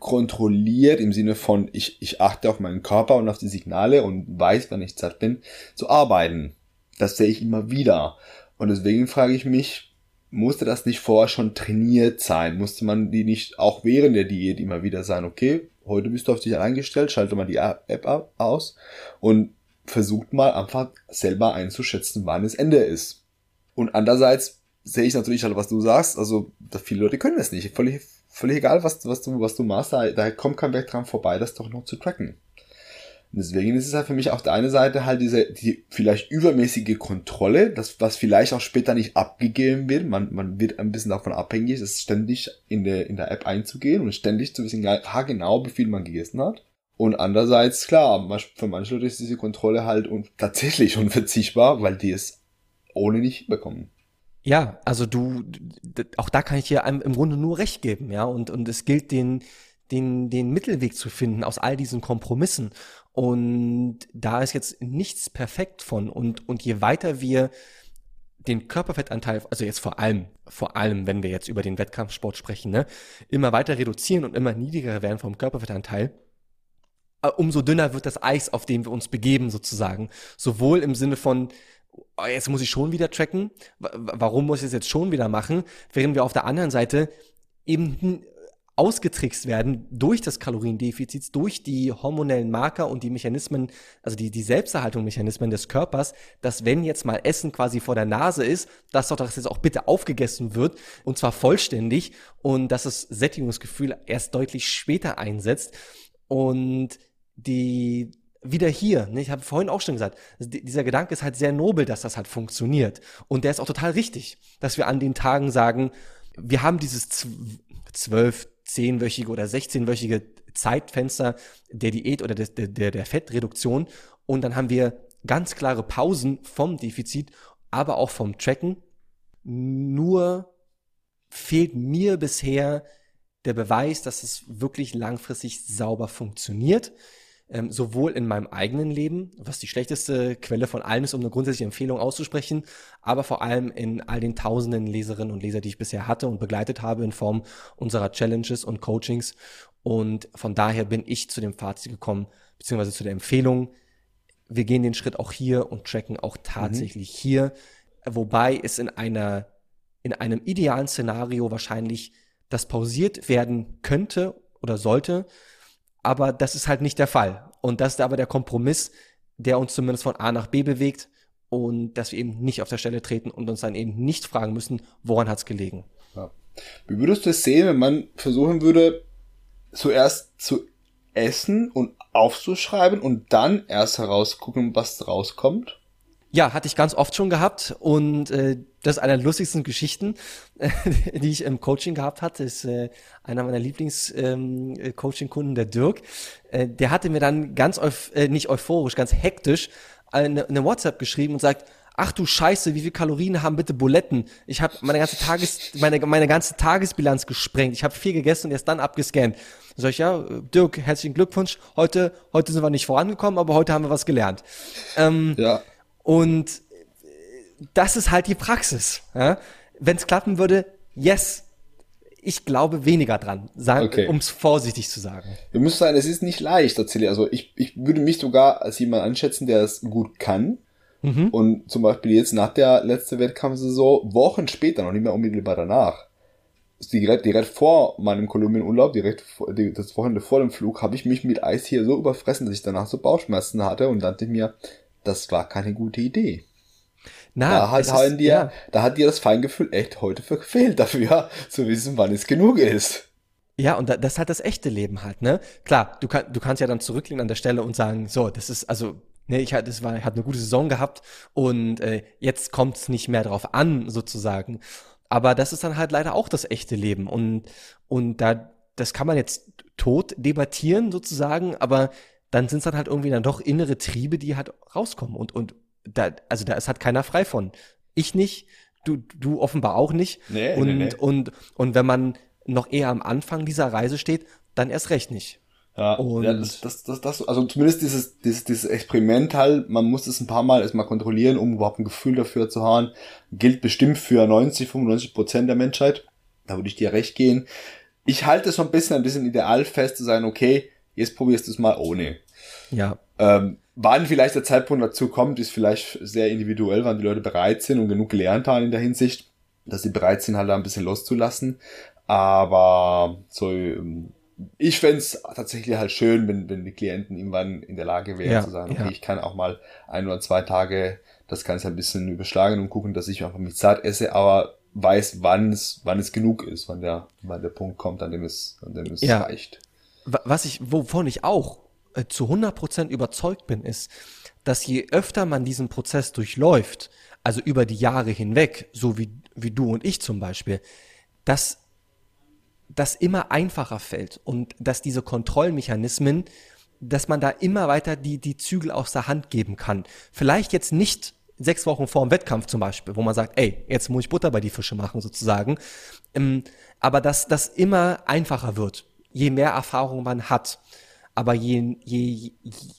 kontrolliert im Sinne von ich, ich achte auf meinen Körper und auf die Signale und weiß, wann ich satt bin, zu arbeiten. Das sehe ich immer wieder. Und deswegen frage ich mich, musste das nicht vorher schon trainiert sein? Musste man die nicht auch während der Diät immer wieder sagen, okay, heute bist du auf dich eingestellt, schalte mal die App aus und versucht mal einfach selber einzuschätzen, wann es Ende ist. Und andererseits sehe ich natürlich halt, was du sagst, also viele Leute können das nicht. Völlig, völlig egal, was, was, du, was du machst, da, da kommt kein Weg dran vorbei, das doch noch zu tracken. Und deswegen ist es halt für mich auf der einen Seite halt diese, die vielleicht übermäßige Kontrolle, das, was vielleicht auch später nicht abgegeben wird. Man, man wird ein bisschen davon abhängig, es ständig in der, in der App einzugehen und ständig zu wissen, genau, wie viel man gegessen hat. Und andererseits, klar, für manche Leute ist diese Kontrolle halt un tatsächlich unverzichtbar, weil die es ohne nicht bekommen. Ja, also du, auch da kann ich dir im Grunde nur recht geben, ja, und, und es gilt den, den, den Mittelweg zu finden aus all diesen Kompromissen. Und da ist jetzt nichts perfekt von. Und, und je weiter wir den Körperfettanteil, also jetzt vor allem, vor allem, wenn wir jetzt über den Wettkampfsport sprechen, ne, immer weiter reduzieren und immer niedriger werden vom Körperfettanteil, äh, umso dünner wird das Eis, auf dem wir uns begeben, sozusagen. Sowohl im Sinne von, oh, jetzt muss ich schon wieder tracken, warum muss ich es jetzt schon wieder machen, während wir auf der anderen Seite eben ausgetrickst werden durch das Kaloriendefizit, durch die hormonellen Marker und die Mechanismen, also die, die Selbsterhaltungsmechanismen des Körpers, dass wenn jetzt mal Essen quasi vor der Nase ist, dass doch das jetzt auch bitte aufgegessen wird und zwar vollständig und dass das Sättigungsgefühl erst deutlich später einsetzt. Und die wieder hier, ne, ich habe vorhin auch schon gesagt, dieser Gedanke ist halt sehr nobel, dass das halt funktioniert. Und der ist auch total richtig, dass wir an den Tagen sagen, wir haben dieses zwölf, zehnwöchige oder 16-wöchige Zeitfenster der Diät oder der, der, der Fettreduktion. Und dann haben wir ganz klare Pausen vom Defizit, aber auch vom Tracken. Nur fehlt mir bisher der Beweis, dass es wirklich langfristig sauber funktioniert ähm, sowohl in meinem eigenen Leben, was die schlechteste Quelle von allen ist, um eine grundsätzliche Empfehlung auszusprechen, aber vor allem in all den tausenden Leserinnen und Leser, die ich bisher hatte und begleitet habe in Form unserer Challenges und Coachings. Und von daher bin ich zu dem Fazit gekommen, beziehungsweise zu der Empfehlung, wir gehen den Schritt auch hier und tracken auch tatsächlich mhm. hier, wobei es in einer, in einem idealen Szenario wahrscheinlich das pausiert werden könnte oder sollte, aber das ist halt nicht der Fall. Und das ist aber der Kompromiss, der uns zumindest von A nach B bewegt und dass wir eben nicht auf der Stelle treten und uns dann eben nicht fragen müssen, woran hat es gelegen. Ja. Wie würdest du es sehen, wenn man versuchen würde, zuerst zu essen und aufzuschreiben und dann erst herausgucken, was rauskommt? Ja, hatte ich ganz oft schon gehabt und äh, das ist eine der lustigsten Geschichten, äh, die ich im Coaching gehabt hatte, ist äh, einer meiner Lieblings-Coaching-Kunden, ähm, der Dirk. Äh, der hatte mir dann ganz, euph äh, nicht euphorisch, ganz hektisch eine, eine WhatsApp geschrieben und sagt, ach du Scheiße, wie viel Kalorien haben bitte Buletten? Ich habe meine ganze Tages meine meine ganze Tagesbilanz gesprengt. Ich habe viel gegessen und erst dann abgescannt. Sag ich ja, Dirk, herzlichen Glückwunsch. Heute heute sind wir nicht vorangekommen, aber heute haben wir was gelernt. Ähm, ja. Und das ist halt die Praxis. Ja? Wenn es klappen würde, yes. Ich glaube weniger dran, okay. um es vorsichtig zu sagen. Wir müssen sagen, es ist nicht leicht, erzähle Also ich, ich würde mich sogar als jemand einschätzen, der es gut kann. Mhm. Und zum Beispiel jetzt nach der letzten Wettkampfsaison, Wochen später, noch nicht mehr unmittelbar danach, direkt, direkt vor meinem Kolumbienurlaub, direkt vor, das Wochenende vor dem Flug, habe ich mich mit Eis hier so überfressen, dass ich danach so Bauchschmerzen hatte und dachte mir, das war keine gute Idee. Na, da hat, ist, dir, ja. da hat dir das Feingefühl echt heute gefehlt dafür, zu wissen, wann es genug ist. Ja, und das ist halt das echte Leben halt, ne? Klar, du, kann, du kannst ja dann zurücklehnen an der Stelle und sagen, so, das ist, also, ne, ich hatte, das war, ich hatte eine gute Saison gehabt und äh, jetzt kommt es nicht mehr drauf an, sozusagen. Aber das ist dann halt leider auch das echte Leben. Und, und da, das kann man jetzt tot debattieren, sozusagen, aber dann sind es dann halt irgendwie dann doch innere Triebe, die halt rauskommen. Und, und da, also da ist halt keiner frei von. Ich nicht, du, du offenbar auch nicht. Nee, und, nee, nee. und, und wenn man noch eher am Anfang dieser Reise steht, dann erst recht nicht. Ja, und ja das, das, das, das, also zumindest dieses, dieses, dieses Experiment halt, man muss es ein paar Mal erstmal kontrollieren, um überhaupt ein Gefühl dafür zu haben, gilt bestimmt für 90, 95 Prozent der Menschheit. Da würde ich dir recht gehen. Ich halte es so ein bisschen ein bisschen ideal fest zu sein, okay, jetzt probierst du es mal ohne. Ja. Ähm, wann vielleicht der Zeitpunkt dazu kommt, ist vielleicht sehr individuell, wann die Leute bereit sind und genug gelernt haben in der Hinsicht, dass sie bereit sind, halt da ein bisschen loszulassen. Aber so, ähm, ich fände tatsächlich halt schön, wenn, wenn die Klienten irgendwann in der Lage wären ja, zu sagen, okay, ja. ich kann auch mal ein oder zwei Tage das Ganze ein bisschen überschlagen und gucken, dass ich einfach mit Zeit esse, aber weiß, wann es, wann es genug ist, wann der, wann der Punkt kommt, an dem es, an dem es ja. reicht. Was ich, wovon ich auch äh, zu 100% überzeugt bin, ist, dass je öfter man diesen Prozess durchläuft, also über die Jahre hinweg, so wie, wie du und ich zum Beispiel, dass das immer einfacher fällt und dass diese Kontrollmechanismen, dass man da immer weiter die, die Zügel aus der Hand geben kann. Vielleicht jetzt nicht sechs Wochen vor dem Wettkampf zum Beispiel, wo man sagt, ey, jetzt muss ich Butter bei die Fische machen sozusagen. Ähm, aber dass das immer einfacher wird, je mehr Erfahrung man hat. Aber je, je,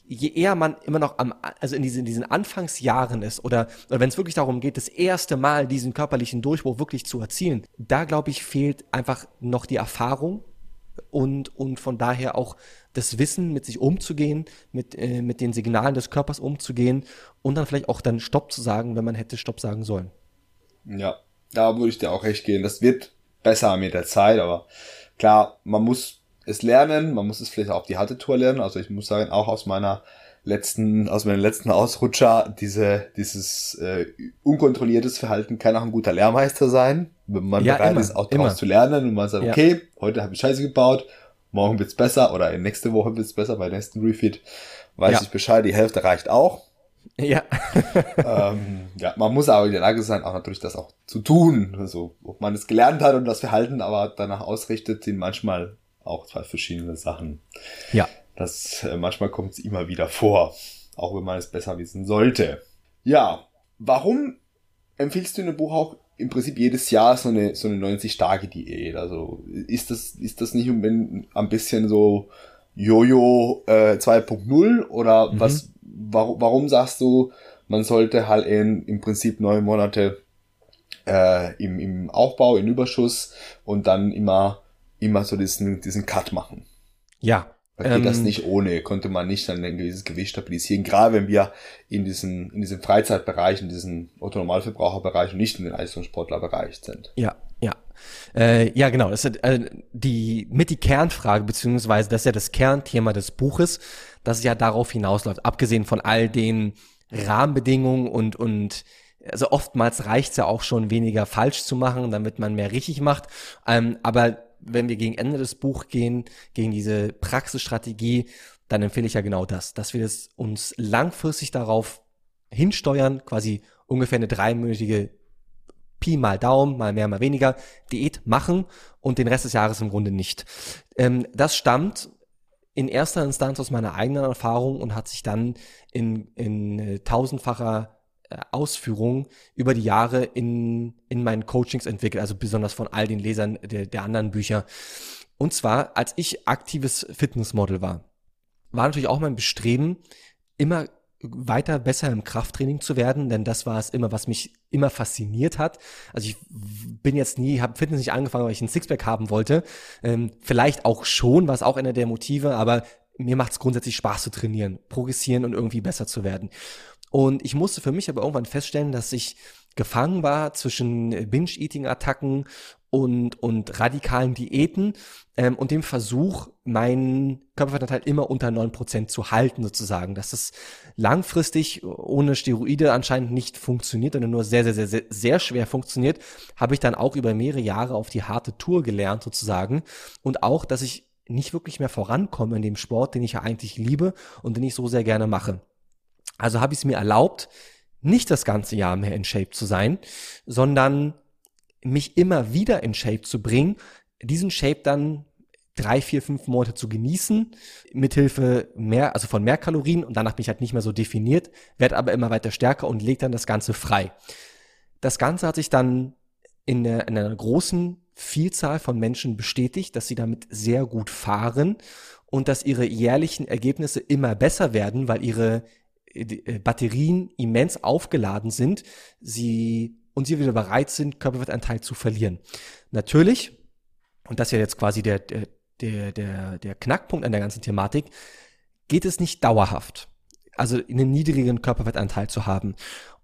je eher man immer noch am, also in diesen, in diesen Anfangsjahren ist oder, oder wenn es wirklich darum geht, das erste Mal diesen körperlichen Durchbruch wirklich zu erzielen, da glaube ich, fehlt einfach noch die Erfahrung und, und von daher auch das Wissen, mit sich umzugehen, mit, äh, mit den Signalen des Körpers umzugehen und dann vielleicht auch dann Stopp zu sagen, wenn man hätte Stopp sagen sollen. Ja, da würde ich dir auch recht gehen. Das wird besser mit der Zeit, aber klar, man muss es lernen, man muss es vielleicht auch auf die harte Tour lernen. Also ich muss sagen, auch aus meiner letzten, aus meinem letzten Ausrutscher, diese, dieses äh, unkontrolliertes Verhalten kann auch ein guter Lehrmeister sein, wenn man ja, bereit immer, ist, auch daraus zu lernen und man sagt, ja. okay, heute habe ich Scheiße gebaut, morgen wird's besser oder nächste Woche wird's besser bei nächsten Refit. Weiß ja. ich Bescheid, die Hälfte reicht auch. Ja. ähm, ja, man muss aber in der Lage sein, auch natürlich das auch zu tun. Also, ob man es gelernt hat und das Verhalten aber danach ausrichtet, sind manchmal auch zwei verschiedene Sachen. Ja. Das äh, manchmal kommt es immer wieder vor, auch wenn man es besser wissen sollte. Ja, warum empfiehlst du in dem Buch auch im Prinzip jedes Jahr so eine so eine 90 Tage Diät? Also ist das ist das nicht ein bisschen so Jojo äh, 2.0 oder mhm. was warum, warum sagst du, man sollte halt in, im Prinzip neun Monate äh, im, im Aufbau, in Überschuss und dann immer immer so diesen, diesen Cut machen. Ja. Weil geht ähm, das nicht ohne, konnte man nicht dann ein gewisses Gewicht stabilisieren, gerade wenn wir in diesem, in diesem Freizeitbereich, in diesem Autonormalverbraucherbereich und nicht in den Leistungssportlerbereich sind. Ja, ja. Äh, ja, genau. Das ist äh, die mit die Kernfrage, beziehungsweise das ist ja das Kernthema des Buches, dass es ja darauf hinausläuft, abgesehen von all den Rahmenbedingungen und, und also oftmals reicht's ja auch schon weniger falsch zu machen, damit man mehr richtig macht. Ähm, aber wenn wir gegen Ende des Buchs gehen, gegen diese Praxisstrategie, dann empfehle ich ja genau das, dass wir das uns langfristig darauf hinsteuern, quasi ungefähr eine dreiminütige Pi mal Daumen, mal mehr, mal weniger, Diät machen und den Rest des Jahres im Grunde nicht. Ähm, das stammt in erster Instanz aus meiner eigenen Erfahrung und hat sich dann in, in äh, tausendfacher Ausführungen über die Jahre in, in meinen Coachings entwickelt, also besonders von all den Lesern der, der anderen Bücher. Und zwar, als ich aktives Fitnessmodel war, war natürlich auch mein Bestreben, immer weiter besser im Krafttraining zu werden, denn das war es immer, was mich immer fasziniert hat. Also ich bin jetzt nie, habe Fitness nicht angefangen, weil ich ein Sixpack haben wollte. Ähm, vielleicht auch schon, was auch einer der Motive, aber mir macht es grundsätzlich Spaß zu trainieren, progressieren und irgendwie besser zu werden. Und ich musste für mich aber irgendwann feststellen, dass ich gefangen war zwischen Binge-Eating-Attacken und, und radikalen Diäten ähm, und dem Versuch, meinen Körperfettanteil immer unter neun Prozent zu halten, sozusagen. Dass es langfristig ohne Steroide anscheinend nicht funktioniert oder nur sehr, sehr, sehr, sehr, sehr schwer funktioniert, habe ich dann auch über mehrere Jahre auf die harte Tour gelernt, sozusagen. Und auch, dass ich nicht wirklich mehr vorankomme in dem Sport, den ich ja eigentlich liebe und den ich so sehr gerne mache. Also habe ich es mir erlaubt, nicht das ganze Jahr mehr in Shape zu sein, sondern mich immer wieder in Shape zu bringen, diesen Shape dann drei, vier, fünf Monate zu genießen, mithilfe mehr, also von mehr Kalorien und danach bin ich halt nicht mehr so definiert, werde aber immer weiter stärker und lege dann das Ganze frei. Das Ganze hat sich dann in, der, in einer großen Vielzahl von Menschen bestätigt, dass sie damit sehr gut fahren und dass ihre jährlichen Ergebnisse immer besser werden, weil ihre Batterien immens aufgeladen sind, sie und sie wieder bereit sind, Körperfettanteil zu verlieren. Natürlich, und das ist ja jetzt quasi der, der, der, der Knackpunkt an der ganzen Thematik, geht es nicht dauerhaft, also einen niedrigen Körperfettanteil zu haben.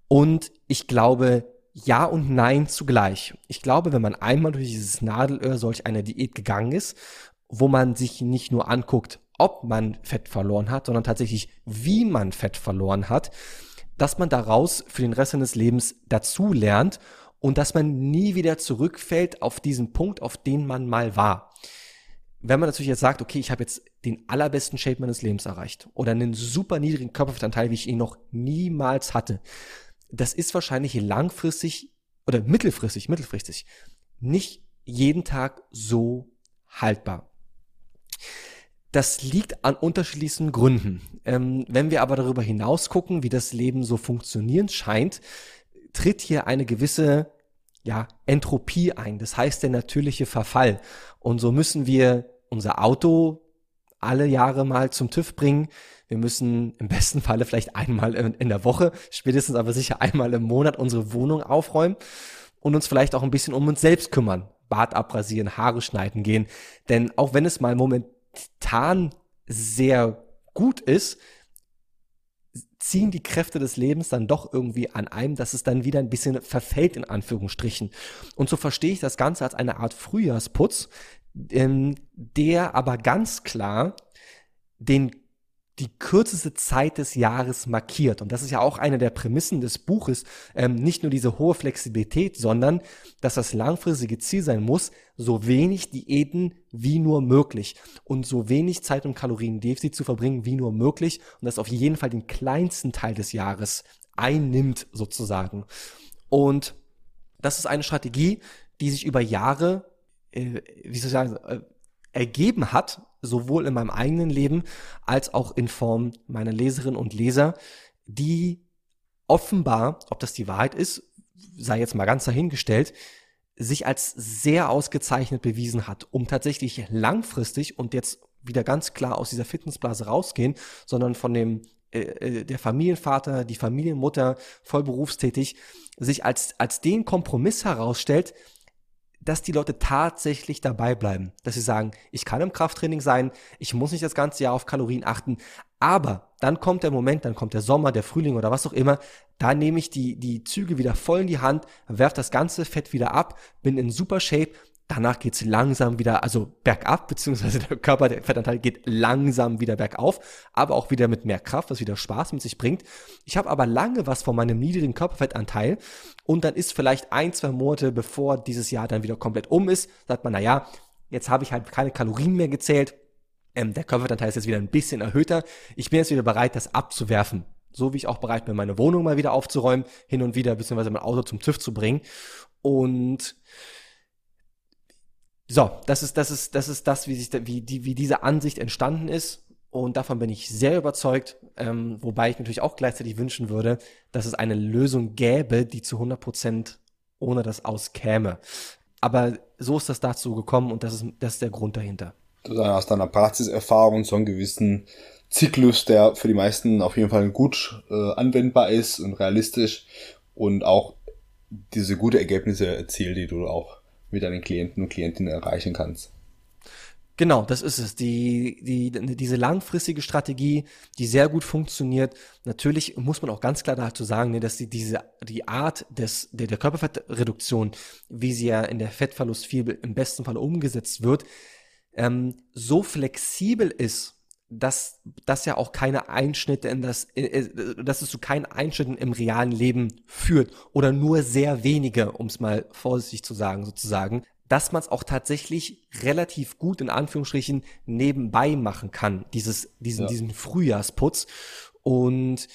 Und ich glaube, ja und nein zugleich. Ich glaube, wenn man einmal durch dieses Nadelöhr solch eine Diät gegangen ist, wo man sich nicht nur anguckt, ob man Fett verloren hat, sondern tatsächlich, wie man Fett verloren hat, dass man daraus für den Rest seines Lebens dazu lernt und dass man nie wieder zurückfällt auf diesen Punkt, auf den man mal war. wenn man natürlich jetzt sagt, okay, ich habe jetzt den allerbesten Shape meines Lebens erreicht oder einen super niedrigen Körperfettanteil, wie ich ihn noch niemals hatte, das ist wahrscheinlich langfristig oder mittelfristig, mittelfristig nicht jeden Tag so haltbar. Das liegt an unterschiedlichsten Gründen. Ähm, wenn wir aber darüber hinaus gucken, wie das Leben so funktionieren scheint, tritt hier eine gewisse ja, Entropie ein. Das heißt der natürliche Verfall. Und so müssen wir unser Auto alle Jahre mal zum TÜV bringen. Wir müssen im besten Falle vielleicht einmal in der Woche, spätestens aber sicher einmal im Monat unsere Wohnung aufräumen und uns vielleicht auch ein bisschen um uns selbst kümmern. Bart abrasieren, Haare schneiden gehen. Denn auch wenn es mal momentan sehr gut ist, ziehen die Kräfte des Lebens dann doch irgendwie an einem, dass es dann wieder ein bisschen verfällt, in Anführungsstrichen. Und so verstehe ich das Ganze als eine Art Frühjahrsputz, ähm, der aber ganz klar den die kürzeste Zeit des Jahres markiert. Und das ist ja auch eine der Prämissen des Buches, ähm, nicht nur diese hohe Flexibilität, sondern dass das langfristige Ziel sein muss, so wenig Diäten wie nur möglich und so wenig Zeit und Kaloriendefizit zu verbringen wie nur möglich und das auf jeden Fall den kleinsten Teil des Jahres einnimmt sozusagen. Und das ist eine Strategie, die sich über Jahre, äh, wie soll ich sagen, äh, ergeben hat, sowohl in meinem eigenen Leben als auch in Form meiner Leserinnen und Leser, die offenbar, ob das die Wahrheit ist, sei jetzt mal ganz dahingestellt, sich als sehr ausgezeichnet bewiesen hat, um tatsächlich langfristig und jetzt wieder ganz klar aus dieser Fitnessblase rausgehen, sondern von dem äh, äh der Familienvater, die Familienmutter, voll berufstätig, sich als, als den Kompromiss herausstellt, dass die Leute tatsächlich dabei bleiben, dass sie sagen, ich kann im Krafttraining sein, ich muss nicht das ganze Jahr auf Kalorien achten, aber dann kommt der Moment, dann kommt der Sommer, der Frühling oder was auch immer, da nehme ich die, die Züge wieder voll in die Hand, werfe das ganze Fett wieder ab, bin in super Shape Danach geht's langsam wieder, also bergab, beziehungsweise der Körper, der Fettanteil geht langsam wieder bergauf, aber auch wieder mit mehr Kraft, was wieder Spaß mit sich bringt. Ich habe aber lange was von meinem niedrigen Körperfettanteil und dann ist vielleicht ein, zwei Monate, bevor dieses Jahr dann wieder komplett um ist, sagt man, na ja, jetzt habe ich halt keine Kalorien mehr gezählt, ähm, der Körperfettanteil ist jetzt wieder ein bisschen erhöhter, ich bin jetzt wieder bereit, das abzuwerfen. So wie ich auch bereit bin, meine Wohnung mal wieder aufzuräumen, hin und wieder, beziehungsweise mein Auto zum TÜV zu bringen. Und so, das ist, das ist, das ist das, wie sich, wie, die, wie diese Ansicht entstanden ist. Und davon bin ich sehr überzeugt, ähm, wobei ich natürlich auch gleichzeitig wünschen würde, dass es eine Lösung gäbe, die zu 100 Prozent ohne das auskäme. Aber so ist das dazu gekommen und das ist, das ist der Grund dahinter. Du hast deiner Praxiserfahrung so einen gewissen Zyklus, der für die meisten auf jeden Fall gut äh, anwendbar ist und realistisch und auch diese gute Ergebnisse erzielt, die du auch mit deinen Klienten und Klientinnen erreichen kannst. Genau, das ist es. Die, die, diese langfristige Strategie, die sehr gut funktioniert. Natürlich muss man auch ganz klar dazu sagen, ne, dass die, diese, die Art des, der, der Körperfettreduktion, wie sie ja in der Fettverlustfibel im besten Fall umgesetzt wird, ähm, so flexibel ist, dass das ja auch keine Einschnitte in das, dass es zu keinen Einschnitten im realen Leben führt oder nur sehr wenige, um es mal vorsichtig zu sagen, sozusagen, dass man es auch tatsächlich relativ gut in Anführungsstrichen nebenbei machen kann, dieses, diesen, ja. diesen Frühjahrsputz und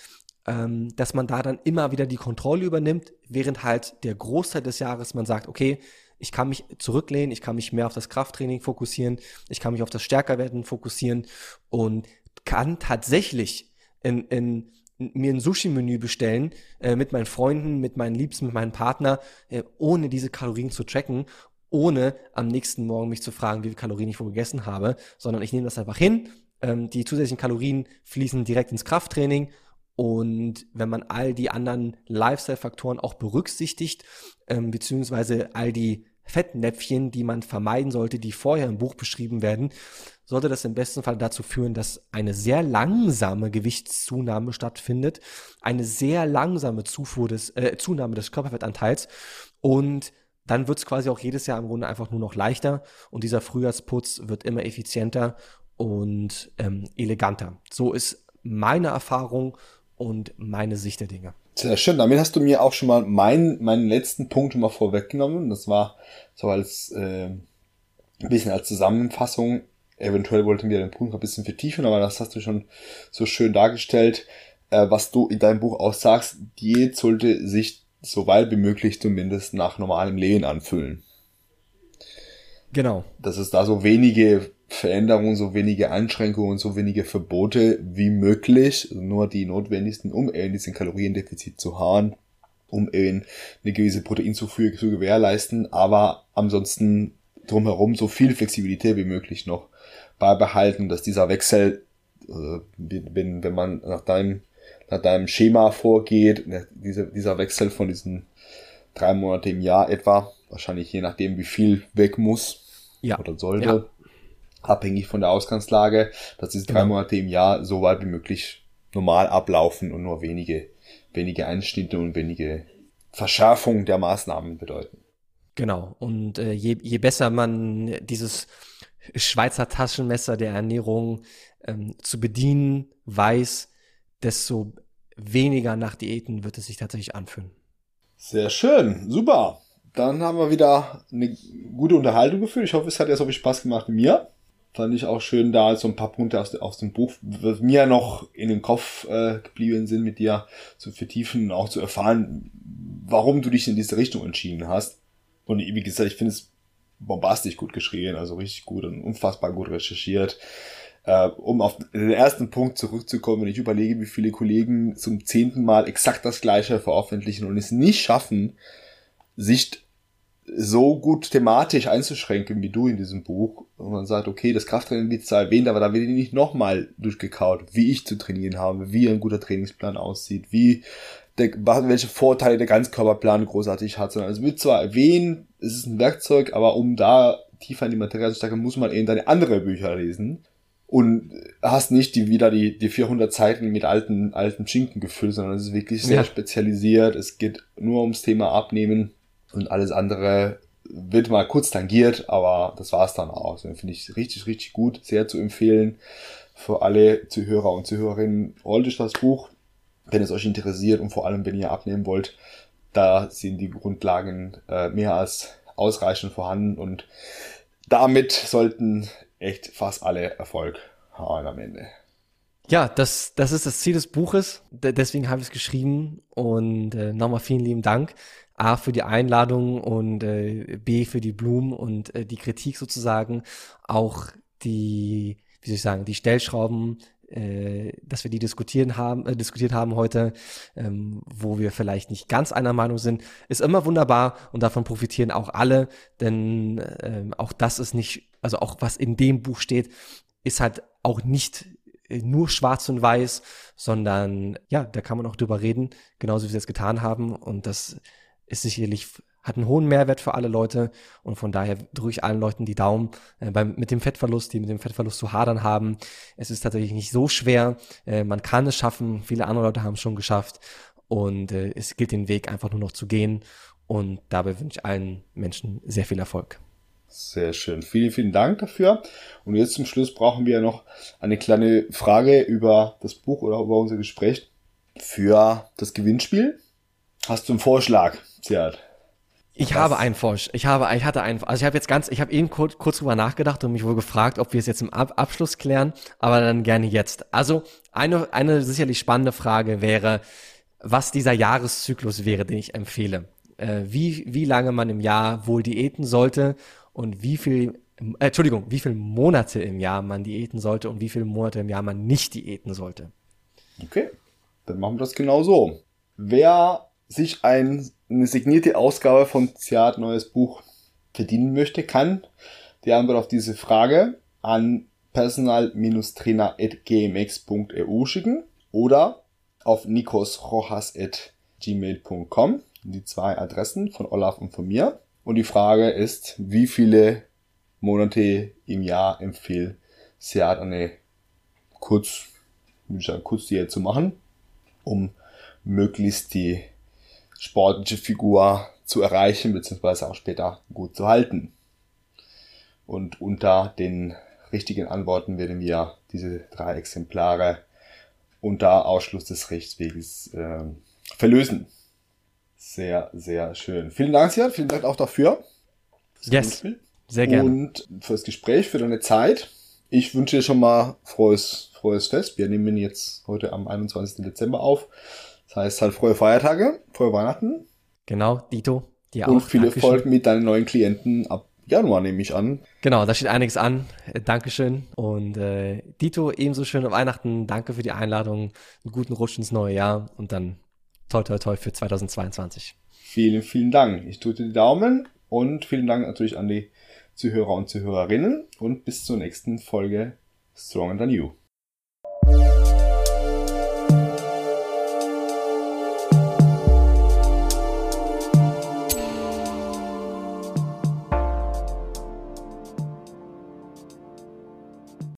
ähm, dass man da dann immer wieder die Kontrolle übernimmt, während halt der Großteil des Jahres man sagt, okay, ich kann mich zurücklehnen, ich kann mich mehr auf das Krafttraining fokussieren, ich kann mich auf das Stärkerwerden fokussieren und kann tatsächlich in, in, mir ein Sushi-Menü bestellen äh, mit meinen Freunden, mit meinen Liebsten, mit meinem Partner, äh, ohne diese Kalorien zu tracken, ohne am nächsten Morgen mich zu fragen, wie viele Kalorien ich wohl gegessen habe, sondern ich nehme das einfach hin. Ähm, die zusätzlichen Kalorien fließen direkt ins Krafttraining und wenn man all die anderen Lifestyle-Faktoren auch berücksichtigt, ähm, beziehungsweise all die Fettnäpfchen, die man vermeiden sollte, die vorher im Buch beschrieben werden, sollte das im besten Fall dazu führen, dass eine sehr langsame Gewichtszunahme stattfindet, eine sehr langsame Zufuhr des, äh, Zunahme des Körperfettanteils und dann wird es quasi auch jedes Jahr im Grunde einfach nur noch leichter und dieser Frühjahrsputz wird immer effizienter und ähm, eleganter. So ist meine Erfahrung und meine Sicht der Dinge. Sehr schön. Damit hast du mir auch schon mal meinen, meinen letzten Punkt schon mal vorweggenommen. Das war so als äh, ein bisschen als Zusammenfassung. Eventuell wollten wir den Punkt ein bisschen vertiefen, aber das hast du schon so schön dargestellt. Äh, was du in deinem Buch auch sagst, Diät sollte sich so weit wie möglich zumindest nach normalem Leben anfühlen. Genau. Dass es da so wenige Veränderungen, so wenige Einschränkungen, so wenige Verbote wie möglich, also nur die notwendigsten, um eben diesen Kaloriendefizit zu haben, um eben eine gewisse Proteinzufuhr zu gewährleisten, aber ansonsten drumherum so viel Flexibilität wie möglich noch beibehalten, dass dieser Wechsel, äh, wenn, wenn man nach deinem, nach deinem Schema vorgeht, ne, dieser, dieser Wechsel von diesen drei Monate im Jahr etwa, wahrscheinlich je nachdem, wie viel weg muss ja. oder sollte, ja. Abhängig von der Ausgangslage, dass diese drei genau. Monate im Jahr so weit wie möglich normal ablaufen und nur wenige, wenige Einschnitte und wenige Verschärfungen der Maßnahmen bedeuten. Genau. Und äh, je, je besser man dieses Schweizer Taschenmesser der Ernährung ähm, zu bedienen weiß, desto weniger nach Diäten wird es sich tatsächlich anfühlen. Sehr schön, super. Dann haben wir wieder eine gute Unterhaltung geführt. Ich hoffe, es hat ja so viel Spaß gemacht wie mir. Fand ich auch schön, da so ein paar Punkte aus, aus dem Buch, was mir noch in den Kopf äh, geblieben sind, mit dir zu vertiefen und auch zu erfahren, warum du dich in diese Richtung entschieden hast. Und wie gesagt, ich finde es bombastisch gut geschrieben, also richtig gut und unfassbar gut recherchiert. Äh, um auf den ersten Punkt zurückzukommen, wenn ich überlege, wie viele Kollegen zum zehnten Mal exakt das gleiche veröffentlichen und es nicht schaffen, sich so gut thematisch einzuschränken wie du in diesem Buch. Und man sagt, okay, das Krafttraining wird zwar erwähnt, aber da wird nicht nochmal durchgekaut, wie ich zu trainieren habe, wie ein guter Trainingsplan aussieht, wie der, welche Vorteile der Ganzkörperplan großartig hat, sondern es wird zwar erwähnt, es ist ein Werkzeug, aber um da tiefer in die Materie zu steigen, muss man eben deine andere Bücher lesen und hast nicht die wieder die, die 400 Seiten mit alten, alten Schinken gefüllt, sondern es ist wirklich sehr ja. spezialisiert. Es geht nur ums Thema Abnehmen und alles andere wird mal kurz tangiert, aber das war's dann auch. Also, Finde ich richtig, richtig gut, sehr zu empfehlen für alle Zuhörer und Zuhörerinnen. Holt euch das Buch, wenn es euch interessiert und vor allem, wenn ihr abnehmen wollt. Da sind die Grundlagen äh, mehr als ausreichend vorhanden und damit sollten echt fast alle Erfolg haben am Ende. Ja, das, das ist das Ziel des Buches. deswegen habe ich es geschrieben. Und äh, nochmal vielen lieben Dank. A für die Einladung und äh, B für die Blumen und äh, die Kritik sozusagen. Auch die, wie soll ich sagen, die Stellschrauben, äh, dass wir die diskutieren haben, äh, diskutiert haben heute, ähm, wo wir vielleicht nicht ganz einer Meinung sind, ist immer wunderbar und davon profitieren auch alle, denn äh, auch das ist nicht, also auch was in dem Buch steht, ist halt auch nicht äh, nur schwarz und weiß, sondern ja, da kann man auch drüber reden, genauso wie wir es getan haben und das ist sicherlich hat einen hohen Mehrwert für alle Leute und von daher drücke ich allen Leuten die Daumen äh, beim, mit dem Fettverlust, die mit dem Fettverlust zu hadern haben. Es ist tatsächlich nicht so schwer. Äh, man kann es schaffen. Viele andere Leute haben es schon geschafft und äh, es gilt den Weg einfach nur noch zu gehen und dabei wünsche ich allen Menschen sehr viel Erfolg. Sehr schön. Vielen, vielen Dank dafür. Und jetzt zum Schluss brauchen wir noch eine kleine Frage über das Buch oder über unser Gespräch für das Gewinnspiel. Hast du einen Vorschlag, Ziad? Ich habe einen Forsch. Ich habe, ich hatte einen. Also ich habe jetzt ganz, ich habe eben kurz, kurz drüber nachgedacht und mich wohl gefragt, ob wir es jetzt im Ab Abschluss klären, aber dann gerne jetzt. Also eine, eine sicherlich spannende Frage wäre, was dieser Jahreszyklus wäre, den ich empfehle. Äh, wie, wie lange man im Jahr wohl diäten sollte und wie viel, äh, Entschuldigung, wie viele Monate im Jahr man diäten sollte und wie viele Monate im Jahr man nicht diäten sollte. Okay, dann machen wir das genau so. Wer sich ein, eine signierte Ausgabe von Ziad Neues Buch verdienen möchte, kann die Antwort auf diese Frage an personal-trainer.gmx.eu schicken oder auf nikosrojas.gmail.com. Die zwei Adressen von Olaf und von mir. Und die Frage ist, wie viele Monate im Jahr empfiehlt Seat eine kurz, kurz Diät zu machen, um möglichst die sportliche Figur zu erreichen, beziehungsweise auch später gut zu halten. Und unter den richtigen Antworten werden wir diese drei Exemplare unter Ausschluss des Rechtsweges äh, verlösen. Sehr, sehr schön. Vielen Dank, Sian. Vielen Dank auch dafür. Yes. Sehr gerne. Und fürs Gespräch, für deine Zeit. ich wünsche dir schon mal frohes, frohes Fest. Wir nehmen jetzt heute am 21. Dezember auf. Heißt halt frohe Feiertage, frohe Weihnachten. Genau, Dito, dir auch. Und viel Dankeschön. Erfolg mit deinen neuen Klienten ab Januar, nehme ich an. Genau, da steht einiges an. Äh, Dankeschön. Und äh, Dito, ebenso schöne Weihnachten. Danke für die Einladung. Einen guten Rutsch ins neue Jahr und dann toi toi toi für 2022. Vielen, vielen Dank. Ich drücke die Daumen und vielen Dank natürlich an die Zuhörer und Zuhörerinnen und bis zur nächsten Folge Stronger Than You.